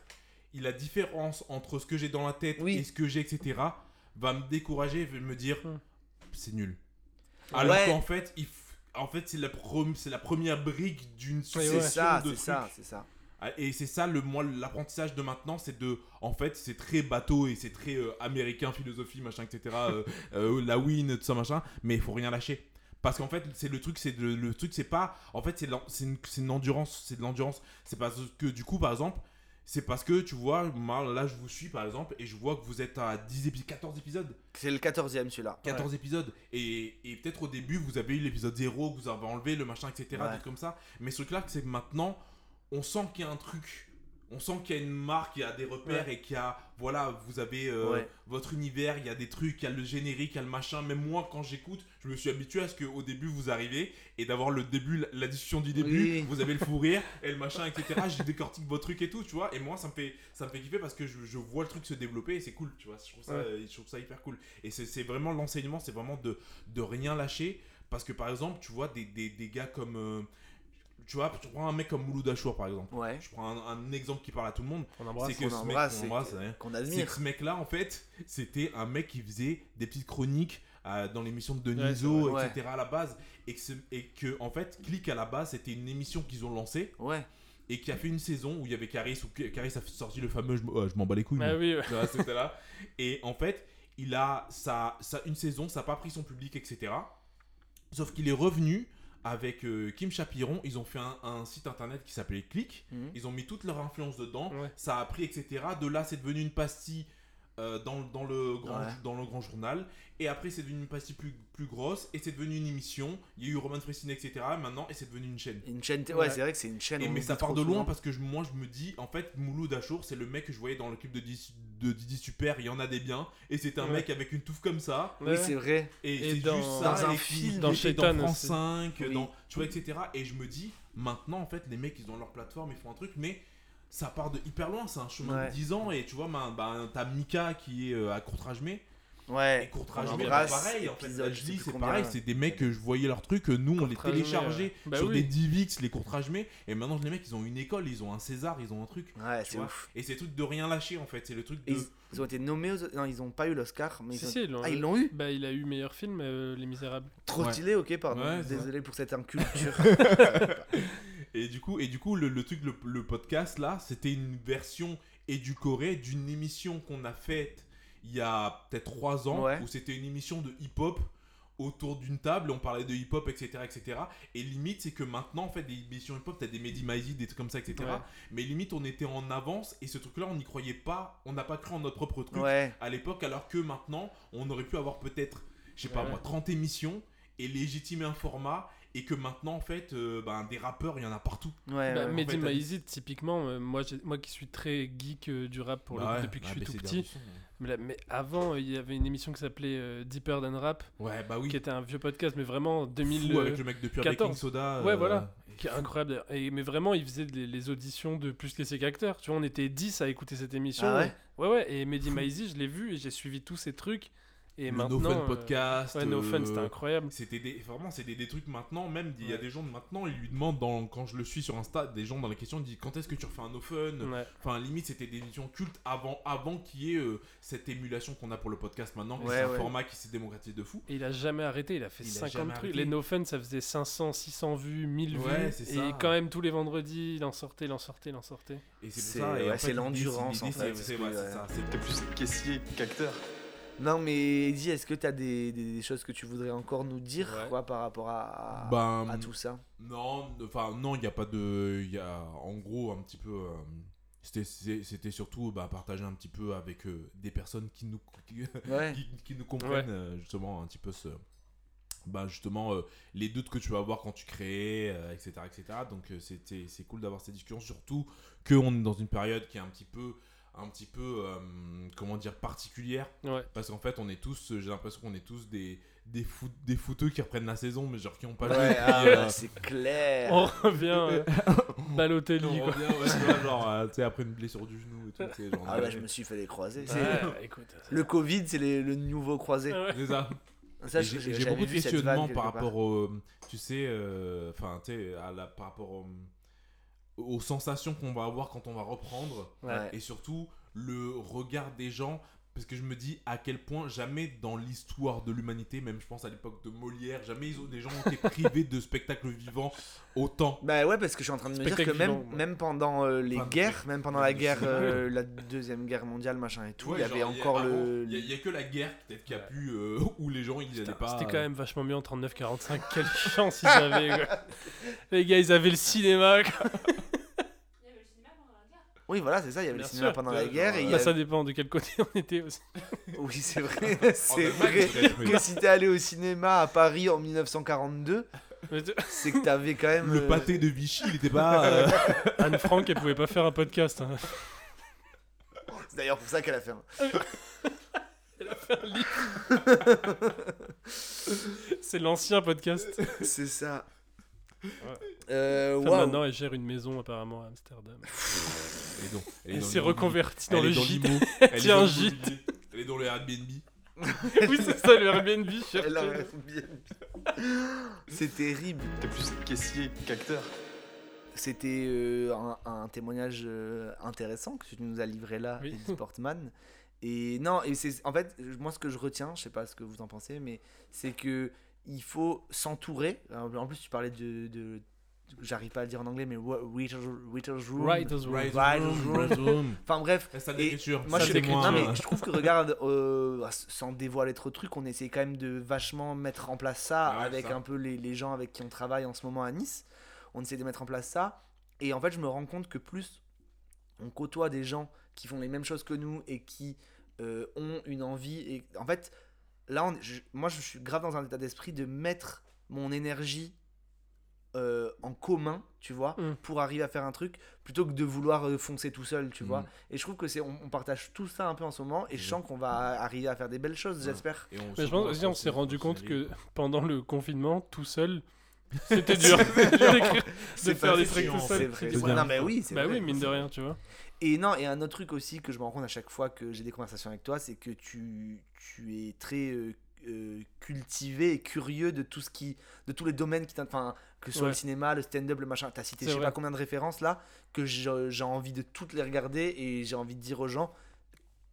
la différence entre ce que j'ai dans la tête Oui. et ce que j'ai, etc., va me décourager, va me dire Hmm. c'est nul. Alors Ouais. qu'en fait, il f- en fait c'est la, c'est la première brique d'une succession ouais. c'est ça de c'est trucs. ça c'est ça Ah, Et c'est ça le moi l'apprentissage de maintenant, c'est de en fait c'est très bateau et c'est très euh, américain philosophie machin etc. euh, euh, la win tout ça machin, mais il faut rien lâcher. Parce qu'en fait c'est le truc c'est de- le truc c'est pas en fait c'est une, c'est une endurance c'est de l'endurance c'est parce que du coup par exemple c'est parce que tu vois, moi, là je vous suis par exemple et je vois que vous êtes à 10 épisodes, 14 épisodes. C'est le 14e celui-là. 14 épisodes. Et, et peut-être au début, vous avez eu l'épisode 0 que vous avez enlevé, le machin, etc. Ouais. Des trucs comme ça. Mais ce truc-là, c'est que maintenant, on sent qu'il y a un truc. On sent qu'il y a une marque, il y a des repères et qu'il y a. Voilà, vous avez euh, Ouais. votre univers, il y a des trucs, il y a le générique, il y a le machin. Même moi, quand j'écoute, je me suis habitué à ce qu'au début, vous arrivez et d'avoir le début, la, discussion du début, Oui. vous avez le fou rire et le machin, etc. Je décortique vos trucs et tout, tu vois. Et moi, ça me fait, ça me fait kiffer parce que je, je vois le truc se développer et c'est cool, tu vois. Je trouve ça, Ouais. je trouve ça hyper cool. Et c'est c'est vraiment l'enseignement, c'est vraiment de, de rien lâcher. Parce que par exemple, tu vois, des, des, des gars comme. euh, tu vois, tu prends un mec comme Mouloud Achour par exemple. Ouais. Je prends un, un exemple qui parle à tout le monde. Embrasse. Qu'on ce mec, embrasse qu'on embrasse. Qu'on C'est que ce mec-là, en fait, c'était un mec qui faisait des petites chroniques euh, dans l'émission de Deniso, etc. à la base. Et que, ce- et que, en fait, Click à la base, c'était une émission qu'ils ont lancée Ouais. et qui a fait une saison où il y avait Caris, où Caris a sorti le fameux Je, je m'en bats les couilles. Ah oui, ouais. Tu vois, c'était là. Et en fait, il a ça, ça une saison, ça n'a pas pris son public, etc. Sauf qu'il est revenu avec euh, Kim Chapiron. Ils ont fait un, un site internet qui s'appelait Click. Mhm. Ils ont mis toute leur influence dedans. Ouais. Ça a pris, etc. De là, c'est devenu une pastille euh, dans, dans le grand, Ouais. dans le grand journal. Et après, c'est devenu une pastille plus, plus grosse. Et c'est devenu une émission. Il y a eu Roman Fressine, etc. Maintenant, et c'est devenu une chaîne. Une chaîne. Ouais. Ouais, c'est vrai que c'est une chaîne. Et mais ça part de loin souvent. parce que je- moi je me dis en fait Mouloud Achour c'est le mec que je voyais dans le clip de Didi, de Didi Super il y en a des biens et c'est un Ouais. mec avec une touffe comme ça Oui, c'est vrai. et, Et c'est dans- juste ça dans un film, dans Shaitan France aussi. 5 Oui. dans tu vois etc et je me dis maintenant en fait les mecs ils ont leur plateforme ils font un truc mais ça part de hyper loin c'est un chemin Ouais. de 10 ans et tu vois ben, ben, t'as Mika qui est euh, à Courtrajmé et Ouais. Courtrajmé On bah, pareil en fait je dis c'est pareil c'est des mecs que je voyais leurs trucs nous on les Courtrajmé, téléchargeait euh, bah sur oui. des Divix les Courtrajmé et maintenant les mecs ils ont une école ils ont un César ils ont un truc Ouais, c'est ouf. Et c'est le truc de rien lâcher en fait, c'est le truc Et de. Ils, ils ont été nommés aux... Non, ils ont pas eu l'Oscar, mais ils Si, ont... si, ils l'ont Ah, ils l'ont eu Bah, il a eu meilleur film, euh, Les Misérables. Trop Ouais. stylé, ok, pardon. Ouais, Désolé pour cette inculture. Et du coup, et du coup le, le truc, le, le podcast là, c'était une version éducorée d'une émission qu'on a faite il y a peut-être 3 ans, Ouais. où c'était une émission de hip-hop autour d'une table, on parlait de hip-hop, etc., etc. Et limite, c'est que maintenant, en fait, des émissions hip-hop, t'as des Mehdi Maizi, des trucs comme ça, etc. Ouais. Mais limite, on était en avance, et ce truc-là, on n'y croyait pas, on n'a pas cru en notre propre truc. ouais. à l'époque, alors que maintenant, on aurait pu avoir peut-être, je sais pas moi, 30 émissions et légitimer un format, et que maintenant, en fait, euh, ben, des rappeurs, il y en a partout. Ouais, Bah, fait, t'as Maizi, typiquement, euh, moi, qui suis très geek euh, du rap pour le Bah ouais, depuis que je suis mais tout des petit. ambitions, Mais, là- mais avant, euh, il y avait une émission qui s'appelait euh, Deeper Than Rap, Ouais, bah oui. qui était un vieux podcast, mais vraiment Fou 2000. avec le mec de Pure 14. Baking Soda. Ouais, euh, voilà. Qui est incroyable. Et, mais vraiment, il faisait les, les auditions de plus laissés qu'acteurs. Tu vois, on était 10 à écouter cette émission. Ah ouais? Ouais, ouais. Et Mehdi Maizi, je l'ai vu et j'ai suivi tous ces trucs. Et le maintenant. No Fun euh, Podcast. Ouais, No Fun, euh, c'était incroyable. C'était des, vraiment, c'est des, des trucs maintenant, même, il y a des gens de maintenant, ils lui demandent, dans, quand je le suis sur Insta, des gens dans la question, ils disent quand est-ce que tu refais un no fun? Ouais. Enfin, limite, c'était des émissions cultes avant, avant qu'il y ait euh, cette émulation qu'on a pour le podcast maintenant. Ouais, c'est un ouais. format qui s'est démocratisé de fou. Et il a jamais arrêté, il a fait Il a 50 jamais trucs. Les No Fun, ça faisait 500, 600 vues, 1000 Ouais, vues. Et quand même, tous les vendredis, il en sortait, il en sortait, il en sortait. Et c'est pour ça. c'est l'endurance, en c'est- fait, euh, plus caissier qu'acteur. Non, mais Eddie, est-ce que tu as des, des- des choses que tu voudrais encore nous dire Ouais. quoi, par rapport à, Ben, à tout ça? Non, enfin non, il n'y a pas de, il y a en gros un petit peu, euh, c'était surtout bah, partager un petit peu avec euh, des personnes qui nous qui, Ouais. qui- qui nous comprennent euh, justement un petit peu ce, bah justement euh, les doutes que tu vas avoir quand tu crées, euh, etc., etc. Donc euh, c'était c'est cool d'avoir ces discussions, surtout que on est dans une période qui est un petit peu un petit peu euh, comment dire particulière Ouais. parce qu'en fait on est tous j'ai l'impression qu'on est tous des des foot, des footeux qui reprennent la saison mais genre qui ont pas joué Ouais, depuis, ah, euh, c'est clair. On revient euh, Balotelli, on quoi. revient, ouais, genre, euh, tu sais, après une blessure du genou et tout, genre, Ah ouais, a- je me suis fait les croiser. C'est- Ouais, écoute. Le Covid, c'est le nouveau croisé. Ouais. C'est ça. Ça, J'ai beaucoup de questionnements par rapport au, tu sais, euh, enfin, tu sais, à la, par rapport au- aux sensations qu'on va avoir quand on va reprendre. Ouais. et surtout le regard des gens. Parce que je me dis à quel point jamais dans l'histoire de l'humanité, même je pense à l'époque de Molière, jamais ils ont, des gens ont été privés de spectacles vivants autant. Bah ouais, parce que je suis en train de me dire que même, vivant, ouais. même pendant euh, les Enfin, guerres, même pendant la guerre, euh, la deuxième guerre mondiale, machin et tout, Ouais, il y avait encore le. Il y, a que la guerre peut-être qui a pu, euh, où les gens ils Putain, n'allaient pas. C'était quand même vachement mieux en 39-45. Quelle chance ils avaient. quoi. Les gars, ils avaient le cinéma. quoi. Oui, voilà, c'est ça. Il y avait Bien le cinéma sûr. pendant la Ouais, guerre. Et il y Bah, ça dépend de quel côté on était aussi. Oui, c'est vrai. C'est vrai que si t'es allé au cinéma à Paris en 1942, Mais tu- c'est que t'avais quand même. Le euh, pâté de Vichy, il était pas. euh, Anne Frank, elle pouvait pas faire un podcast. hein. C'est d'ailleurs pour ça qu'elle a fait un. C'est l'ancien podcast. C'est ça. Ouais. Euh, waouh. maintenant, elle gère une maison apparemment à Amsterdam. Elle elle Elle s'est reconvertie dans le gîte. Elle dans un le gîte. Elle est dans le Airbnb. oui, c'est ça, le Airbnb. Elle a C'est terrible. T'es plus caissier qu'acteur. C'était euh, un, un témoignage euh, intéressant que tu nous as livré là, Oui. Sportman. Et non, et c'est en fait, moi ce que je retiens, je sais pas ce que vous en pensez, mais c'est que il faut s'entourer. En plus, tu parlais de. de- J'arrive pas à le dire en anglais, mais writer's, writer's room. Writer's room. Writer's room. Enfin bref, Ça Et d'écriture. moi Ça je, non, mais je trouve que regarde, euh, sans dévoiler trop de trucs, on essaie quand même de vachement mettre en place ça Ah ouais, avec ça. un peu les, les gens avec qui on travaille en ce moment à Nice. On essaie de mettre en place ça. Et en fait, je me rends compte que plus on côtoie des gens qui font les mêmes choses que nous et qui euh, ont une envie. Et en fait, là, on- je- moi, je suis grave dans un état d'esprit de mettre mon énergie euh, en commun, tu vois, Mm. pour arriver à faire un truc, plutôt que de vouloir euh, foncer tout seul, tu Mm. vois. Et je trouve que c'est, on, on partage tout ça un peu en ce moment, et je sens qu'on va arriver à faire des belles choses, Ouais. j'espère. Et on Mais je pense aussi, on s'est rendu compte que pendant le confinement, tout seul, c'était dur d'écrire, de C'est faire des c'est trucs tout C'est seul. non, mais oui, c'est Bah vrai. oui, mine de rien, tu vois. Et non, et un autre truc aussi que je me rends compte à chaque fois que j'ai des conversations avec toi, c'est que tu, tu es très euh, euh, cultivé et curieux de tout ce qui, de tous les domaines qui enfin, que ce soit Ouais. le cinéma, le stand-up, le machin. T'as cité je sais vrai. pas combien de références là que j'ai envie de toutes les regarder et j'ai envie de dire aux gens,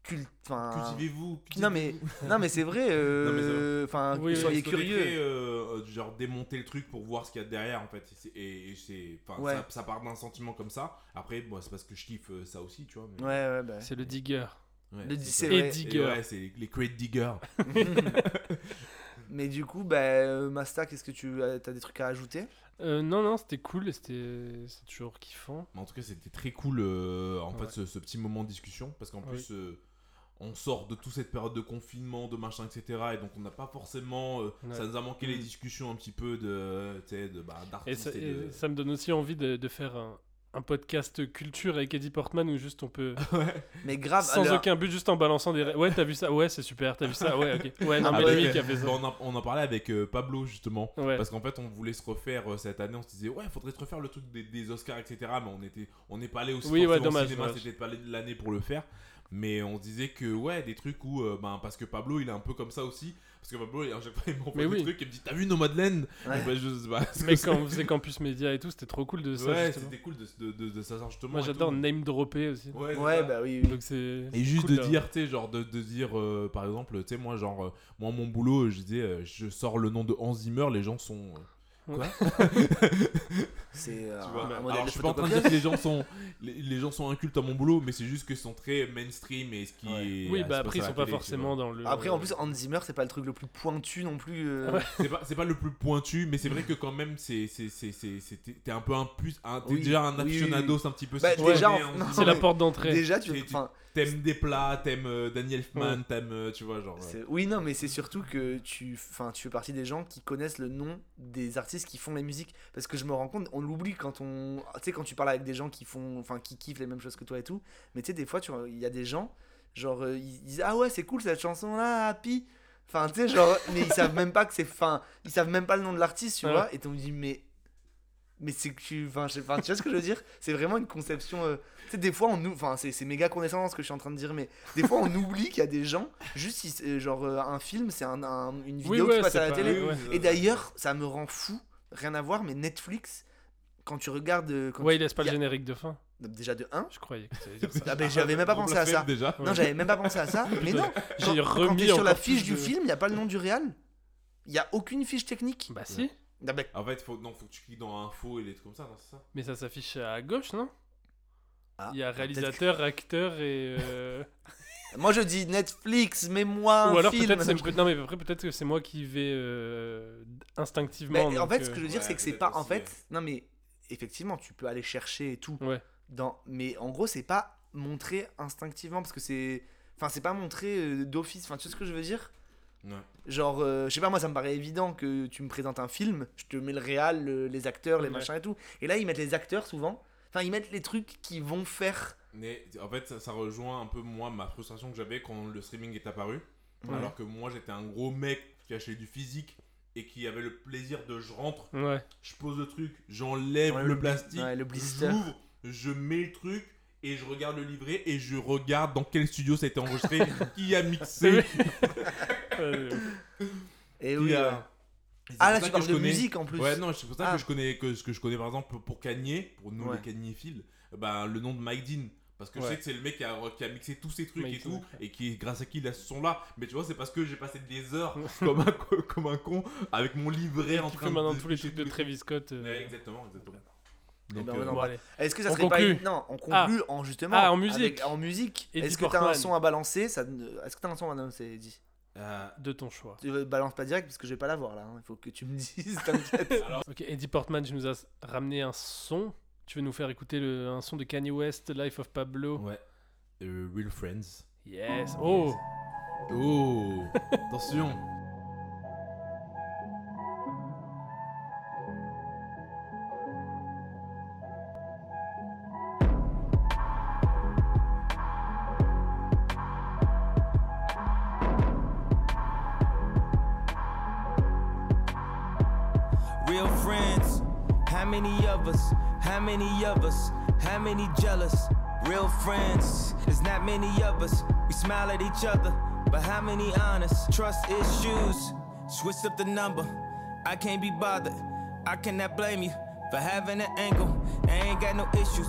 Cultivez-vous. Non, mais- non mais c'est vrai, euh, enfin, Oui, soyez curieux. créer, euh, euh, genre démonter le truc pour voir ce qu'il y a derrière en fait. Et c'est- Et, Ouais. ça, ça part d'un sentiment comme ça. Après, moi, c'est parce que je kiffe euh, ça aussi, tu vois. mais- Ouais, ouais, bah. C'est le digger. Ouais, Le- c'est digger. ouais, c'est les crate diggers. Mais du coup, bah, euh, Masta, qu'est-ce que tu as, des trucs à ajouter? Euh, non, non, c'était cool c'était c'est toujours kiffant. Mais en tout cas, c'était très cool euh, en Ouais. fait ce, ce petit moment de discussion parce qu'en Oui. plus euh, on sort de toute cette période de confinement, de machin, etc. Et donc on n'a pas forcément, euh, Ouais. ça nous a manqué les Mm. discussions un petit peu de, de bah, Et d'artistes. ça, et et de- ça me donne aussi envie de, de faire un, un podcast culture avec Eddie Portman où juste on peut, Mais grave, sans alors- aucun but, juste en balançant des. Ouais, t'as vu ça Ouais, c'est super, t'as vu ça Ouais, ok. Ouais, non, Ah mais ouais. lui qui a fait ça. Bah, on, en, on en parlait avec euh, Pablo justement. Ouais. Parce qu'en fait, on voulait se refaire euh, cette année. On se disait, ouais, faudrait se refaire le truc des, des Oscars, etc. Mais on était, on n'est pas allé aussi Oui, ouais, dommage, cinéma. C'était pas l'année pour le faire. Mais on se disait que, ouais, des trucs où, euh, ben, parce que Pablo, il est un peu comme ça aussi. Parce que Pablo, à chaque fois, il m'envoie Mais des oui. trucs. Il me dit, t'as vu Nomadland? Ouais. Et ben, je sais pas ce Mais que quand on faisait Campus Média et tout, c'était trop cool de ça. Ouais, justement. c'était cool de, de, de, de ça, justement. Moi j'adore tout. name dropper aussi. Ouais, bah oui. oui. Donc c'est. Et juste cool de dire, tu sais, genre de, de dire, euh, par exemple, tu sais, moi, genre, euh, moi, mon boulot, je disais, je sors le nom de Hans Zimmer, les gens sont. Quoi C'est euh, Tu vois, un, mais- un modèle alors, de je suis pas en train de dire que les gens sont les, les gens sont incultes à mon boulot, mais c'est juste qu'ils sont très mainstream et ce qui Ouais. est. Oui, ah, bah après ils sont pas télé, tu forcément vois. dans le. Après, en plus, Hans Zimmer, c'est pas le truc le plus pointu non plus. euh, c'est pas c'est pas le plus pointu, mais c'est vrai que quand même c'est c'est c'est c'est c'est- t'es- t'es un peu un plus un- t'es Oui, déjà un oui, oui, aficionados un petit peu. Bah, déjà, en- non. C'est la mais porte d'entrée. Déjà, tu Et tu- enfin, T'aimes des plats, t'aimes euh, Daniel Elfman, Ouais. t'aimes euh, tu vois genre. Oui, non, mais c'est surtout que tu, enfin, tu fais partie des gens qui connaissent le nom des artistes qui font les musiques. Parce que je me rends compte, on l'oublie quand on. Tu sais, quand tu parles avec des gens qui font. Enfin, qui kiffent les mêmes choses que toi et tout. Mais tu sais, des fois, tu il y a des gens, genre, euh, ils disent Ah ouais, c'est cool cette chanson-là, Happy. Enfin, tu sais, genre, mais ils savent même pas que c'est. Enfin, ils savent même pas le nom de l'artiste, tu Ouais. vois. Et me dis, mais. Mais c'est que tu. Enfin, tu vois ce que je veux dire? C'est vraiment une conception. euh, Tu sais, des fois, on. Enfin, c'est c'est méga connaissant ce que je suis en train de dire, mais des fois, on oublie qu'il y a des gens. Juste, ils- euh, genre, euh, un film, c'est un, un- une Oui, vidéo ouais, qui passe à la pas- télé. oui, ouais. Et d'ailleurs, ça me rend fou. Rien à voir, mais Netflix, quand tu regardes. euh, Quand Ouais, tu- il laisse pas a- le générique de fin. Déjà de 1. Je croyais que t'allais dire ça. Ah, ben, j'avais même pas pensé à ça. Non, j'avais même pas pensé à ça. Mais non, J'ai quand, quand remis t'es sur la fiche du film, il n'y a pas le nom du réal. Il n'y a aucune fiche technique. Bah si. Ah, ben, En fait, faut non, faut que tu cliques dans info et des trucs comme ça, non, c'est ça. Mais ça s'affiche à gauche, non ah, Il y a réalisateur, acteur et. euh, Moi, je dis Netflix, mets-moi un Ou alors film. peut-être c'est non mais après peut-être que c'est moi qui vais euh, instinctivement. Mais en fait, ce euh, que je veux dire, ouais, c'est que c'est pas. En fait, non, mais effectivement, tu peux aller chercher et tout. Ouais. dans mais en gros c'est pas montré instinctivement parce que c'est enfin c'est pas montré d'office enfin tu sais ce que je veux dire? Ouais. genre euh, je sais pas moi ça me paraît évident que tu me présentes un film je te mets le réal le- les acteurs les Ouais. machins et tout et là ils mettent les acteurs souvent enfin ils mettent les trucs qui vont faire Mais en fait, ça, ça rejoint un peu moi ma frustration que j'avais quand le streaming est apparu. Ouais. Alors que moi, j'étais un gros mec qui achetait du physique et qui avait le plaisir de je rentre, Ouais. je pose le truc, j'enlève Ouais, le le plastique, ouais, le blister. j'ouvre, je mets le truc et je regarde le livret et je regarde dans quel studio ça a été enregistré, qui a mixé. Et oui a-. Et ah là tu parles de connais- musique en plus Ouais, non, c'est pour ça Ah. que je connais que ce que je connais par exemple pour Kanye, pour nous Ouais. les Kanyéphiles, ben le nom de Mike Dean. Parce que je sais que c'est le mec qui a, qui a mixé tous ces trucs Mike et tout, ouais. et qui grâce à qui il a ce son là. Mais tu vois, c'est parce que j'ai passé des heures comme un, co- comme un con avec mon livret en qui train fait maintenant de. tous les trucs de Travis Scott. euh. Ouais, exactement, exactement. Eh Donc, ben, euh, ouais, non, Bon, bah, allez. Est-ce que ça On serait pas conclut. une- Non, on conclut en justement. Ah, en musique. avec- en musique. Eddie Est-ce que t'as un son à balancer? Ça... Est-ce que t'as un son à balancer, Eddie? Euh, De ton choix. Tu balance pas direct parce que je vais pas l'avoir là. hein. Il faut que tu me dises. Ok, Eddie Portman, tu nous as ramené un son. Tu veux nous faire écouter le, un son de Kanye West, Life of Pablo? Ouais. Euh, Real Friends. Yes. Oh Oh Attention many of us? How many jealous? Real friends, there's not many of us. We smile at each other, but how many honest? Trust issues, switch up the number. I can't be bothered. I cannot blame you for having an angle. I ain't got no issues.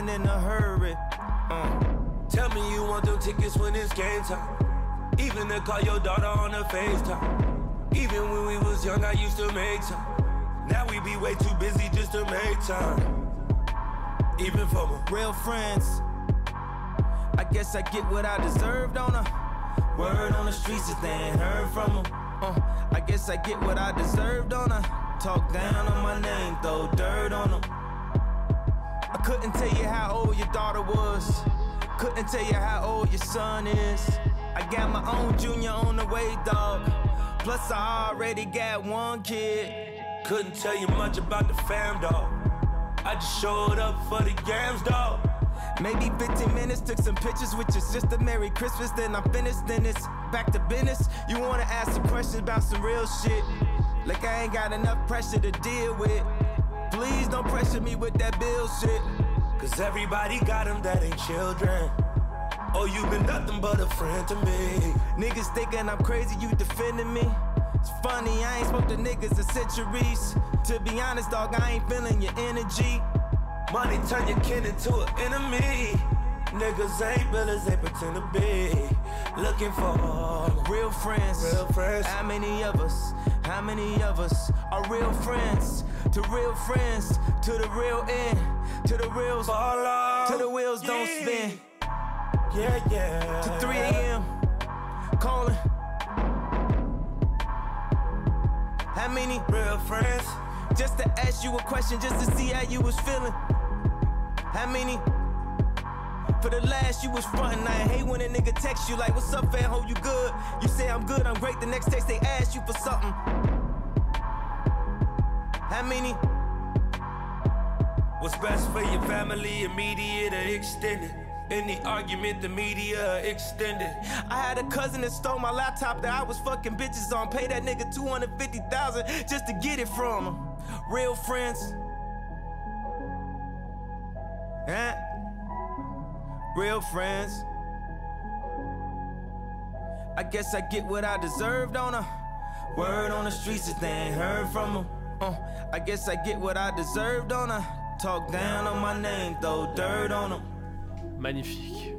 in a hurry? Uh. Tell me you want them tickets when it's game time. Even to call your daughter on a FaceTime. Even when we was young, I used to make time. Now we be way too busy just to make time. Even for my real friends. I guess I get what I deserved on a word on the streets if they ain't heard from. Uh, I guess I get what I deserved on a talk down on my name, throw dirt on them. I couldn't tell you how old your daughter was. Couldn't tell you how old your son is. I got my own junior on the way, dog. Plus, I already got one kid. Couldn't tell you much about the fam, dog. I just showed up for the games, dog. Maybe 15 minutes, took some pictures with your sister. Merry Christmas, then I'm finished, then it's back to business. You wanna ask some questions about some real shit. Like I ain't got enough pressure to deal with. Please don't pressure me with that bill shit. Cause everybody got them that ain't children. Oh, you been nothing but a friend to me. Niggas thinking I'm crazy, you defending me. It's funny, I ain't spoke to niggas in centuries. To be honest, dog, I ain't feeling your energy. Money turn your kin into an enemy. Niggas ain't billers, they pretend to be. Looking for real friends. Real friends. How many of us? How many of us are real friends? To real friends, to the real end, to the real fall off. to the wheels don't spin. Yeah, yeah. To 3 a.m. calling. How many real friends? Just to ask you a question, just to see how you was feeling. How many? For the last, you was frontin'. I hate when a nigga text you like, "What's up, fam? Hope you good." You say I'm good, I'm great. The next text they ask you for something. How many? What's best for your family, immediate or extended? Any argument, the media extended. I had a cousin that stole my laptop that I was fucking bitches on. Pay that nigga 250,000 just to get it from him. Real friends. Huh? Real friends. I guess I get what I deserved on a word on the streets if they ain't heard from them. Uh, I guess I get what I deserved on a Talk down on my name, throw dirt on them. Magnifique.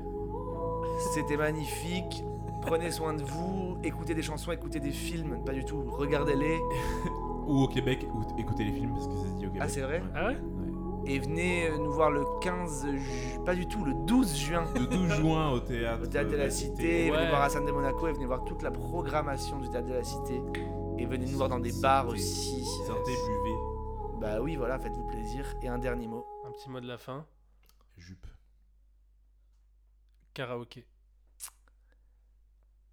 C'était magnifique. Prenez soin de vous, écoutez des chansons, écoutez des films, pas du tout, regardez-les. Ou au Québec, ou écoutez les films parce que ça se dit au Québec. Ah, c'est vrai Ah ouais Et venez euh, nous voir le 15 ju- pas du tout, le 12 juin. Le 12 juin au théâtre. Au Théâtre de la Cité, Ouais. venez voir Hassan de Monaco et venez voir toute la programmation du Théâtre de la Cité. Et venez nous voir dans des bars aussi. Sortez, buvez. Bah oui, voilà, faites-vous plaisir. Et un dernier mot. Un petit mot de la fin. Jupe. Karaoké.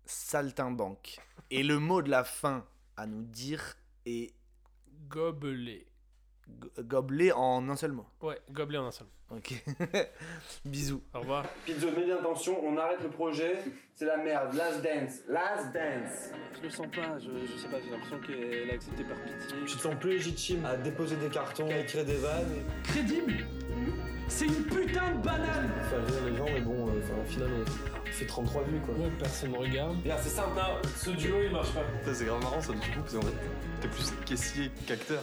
Saltimbanque. Et le mot de la fin à nous dire est Gobelet. go- gobelet en un seul mot. Ouais, gobelet en un seul. Ok. Bisous. Au revoir. Pizzo, mets bien attention, on arrête le projet, c'est la merde. Last dance, last dance. Je le sens pas, je, je sais pas, j'ai l'impression qu'elle a accepté par pitié. Tu te sens plus légitime à déposer des cartons, à écrire des vannes, Crédible C'est une putain de banane faire rire les gens, mais bon, euh, enfin, au final, on fait 33 vues quoi. Ouais, personne me regarde. Regarde, c'est simple, hein. Ce duo il marche pas. Ça, c'est grave marrant ça, du coup, parce qu'en fait, t'es plus caissier qu'acteur.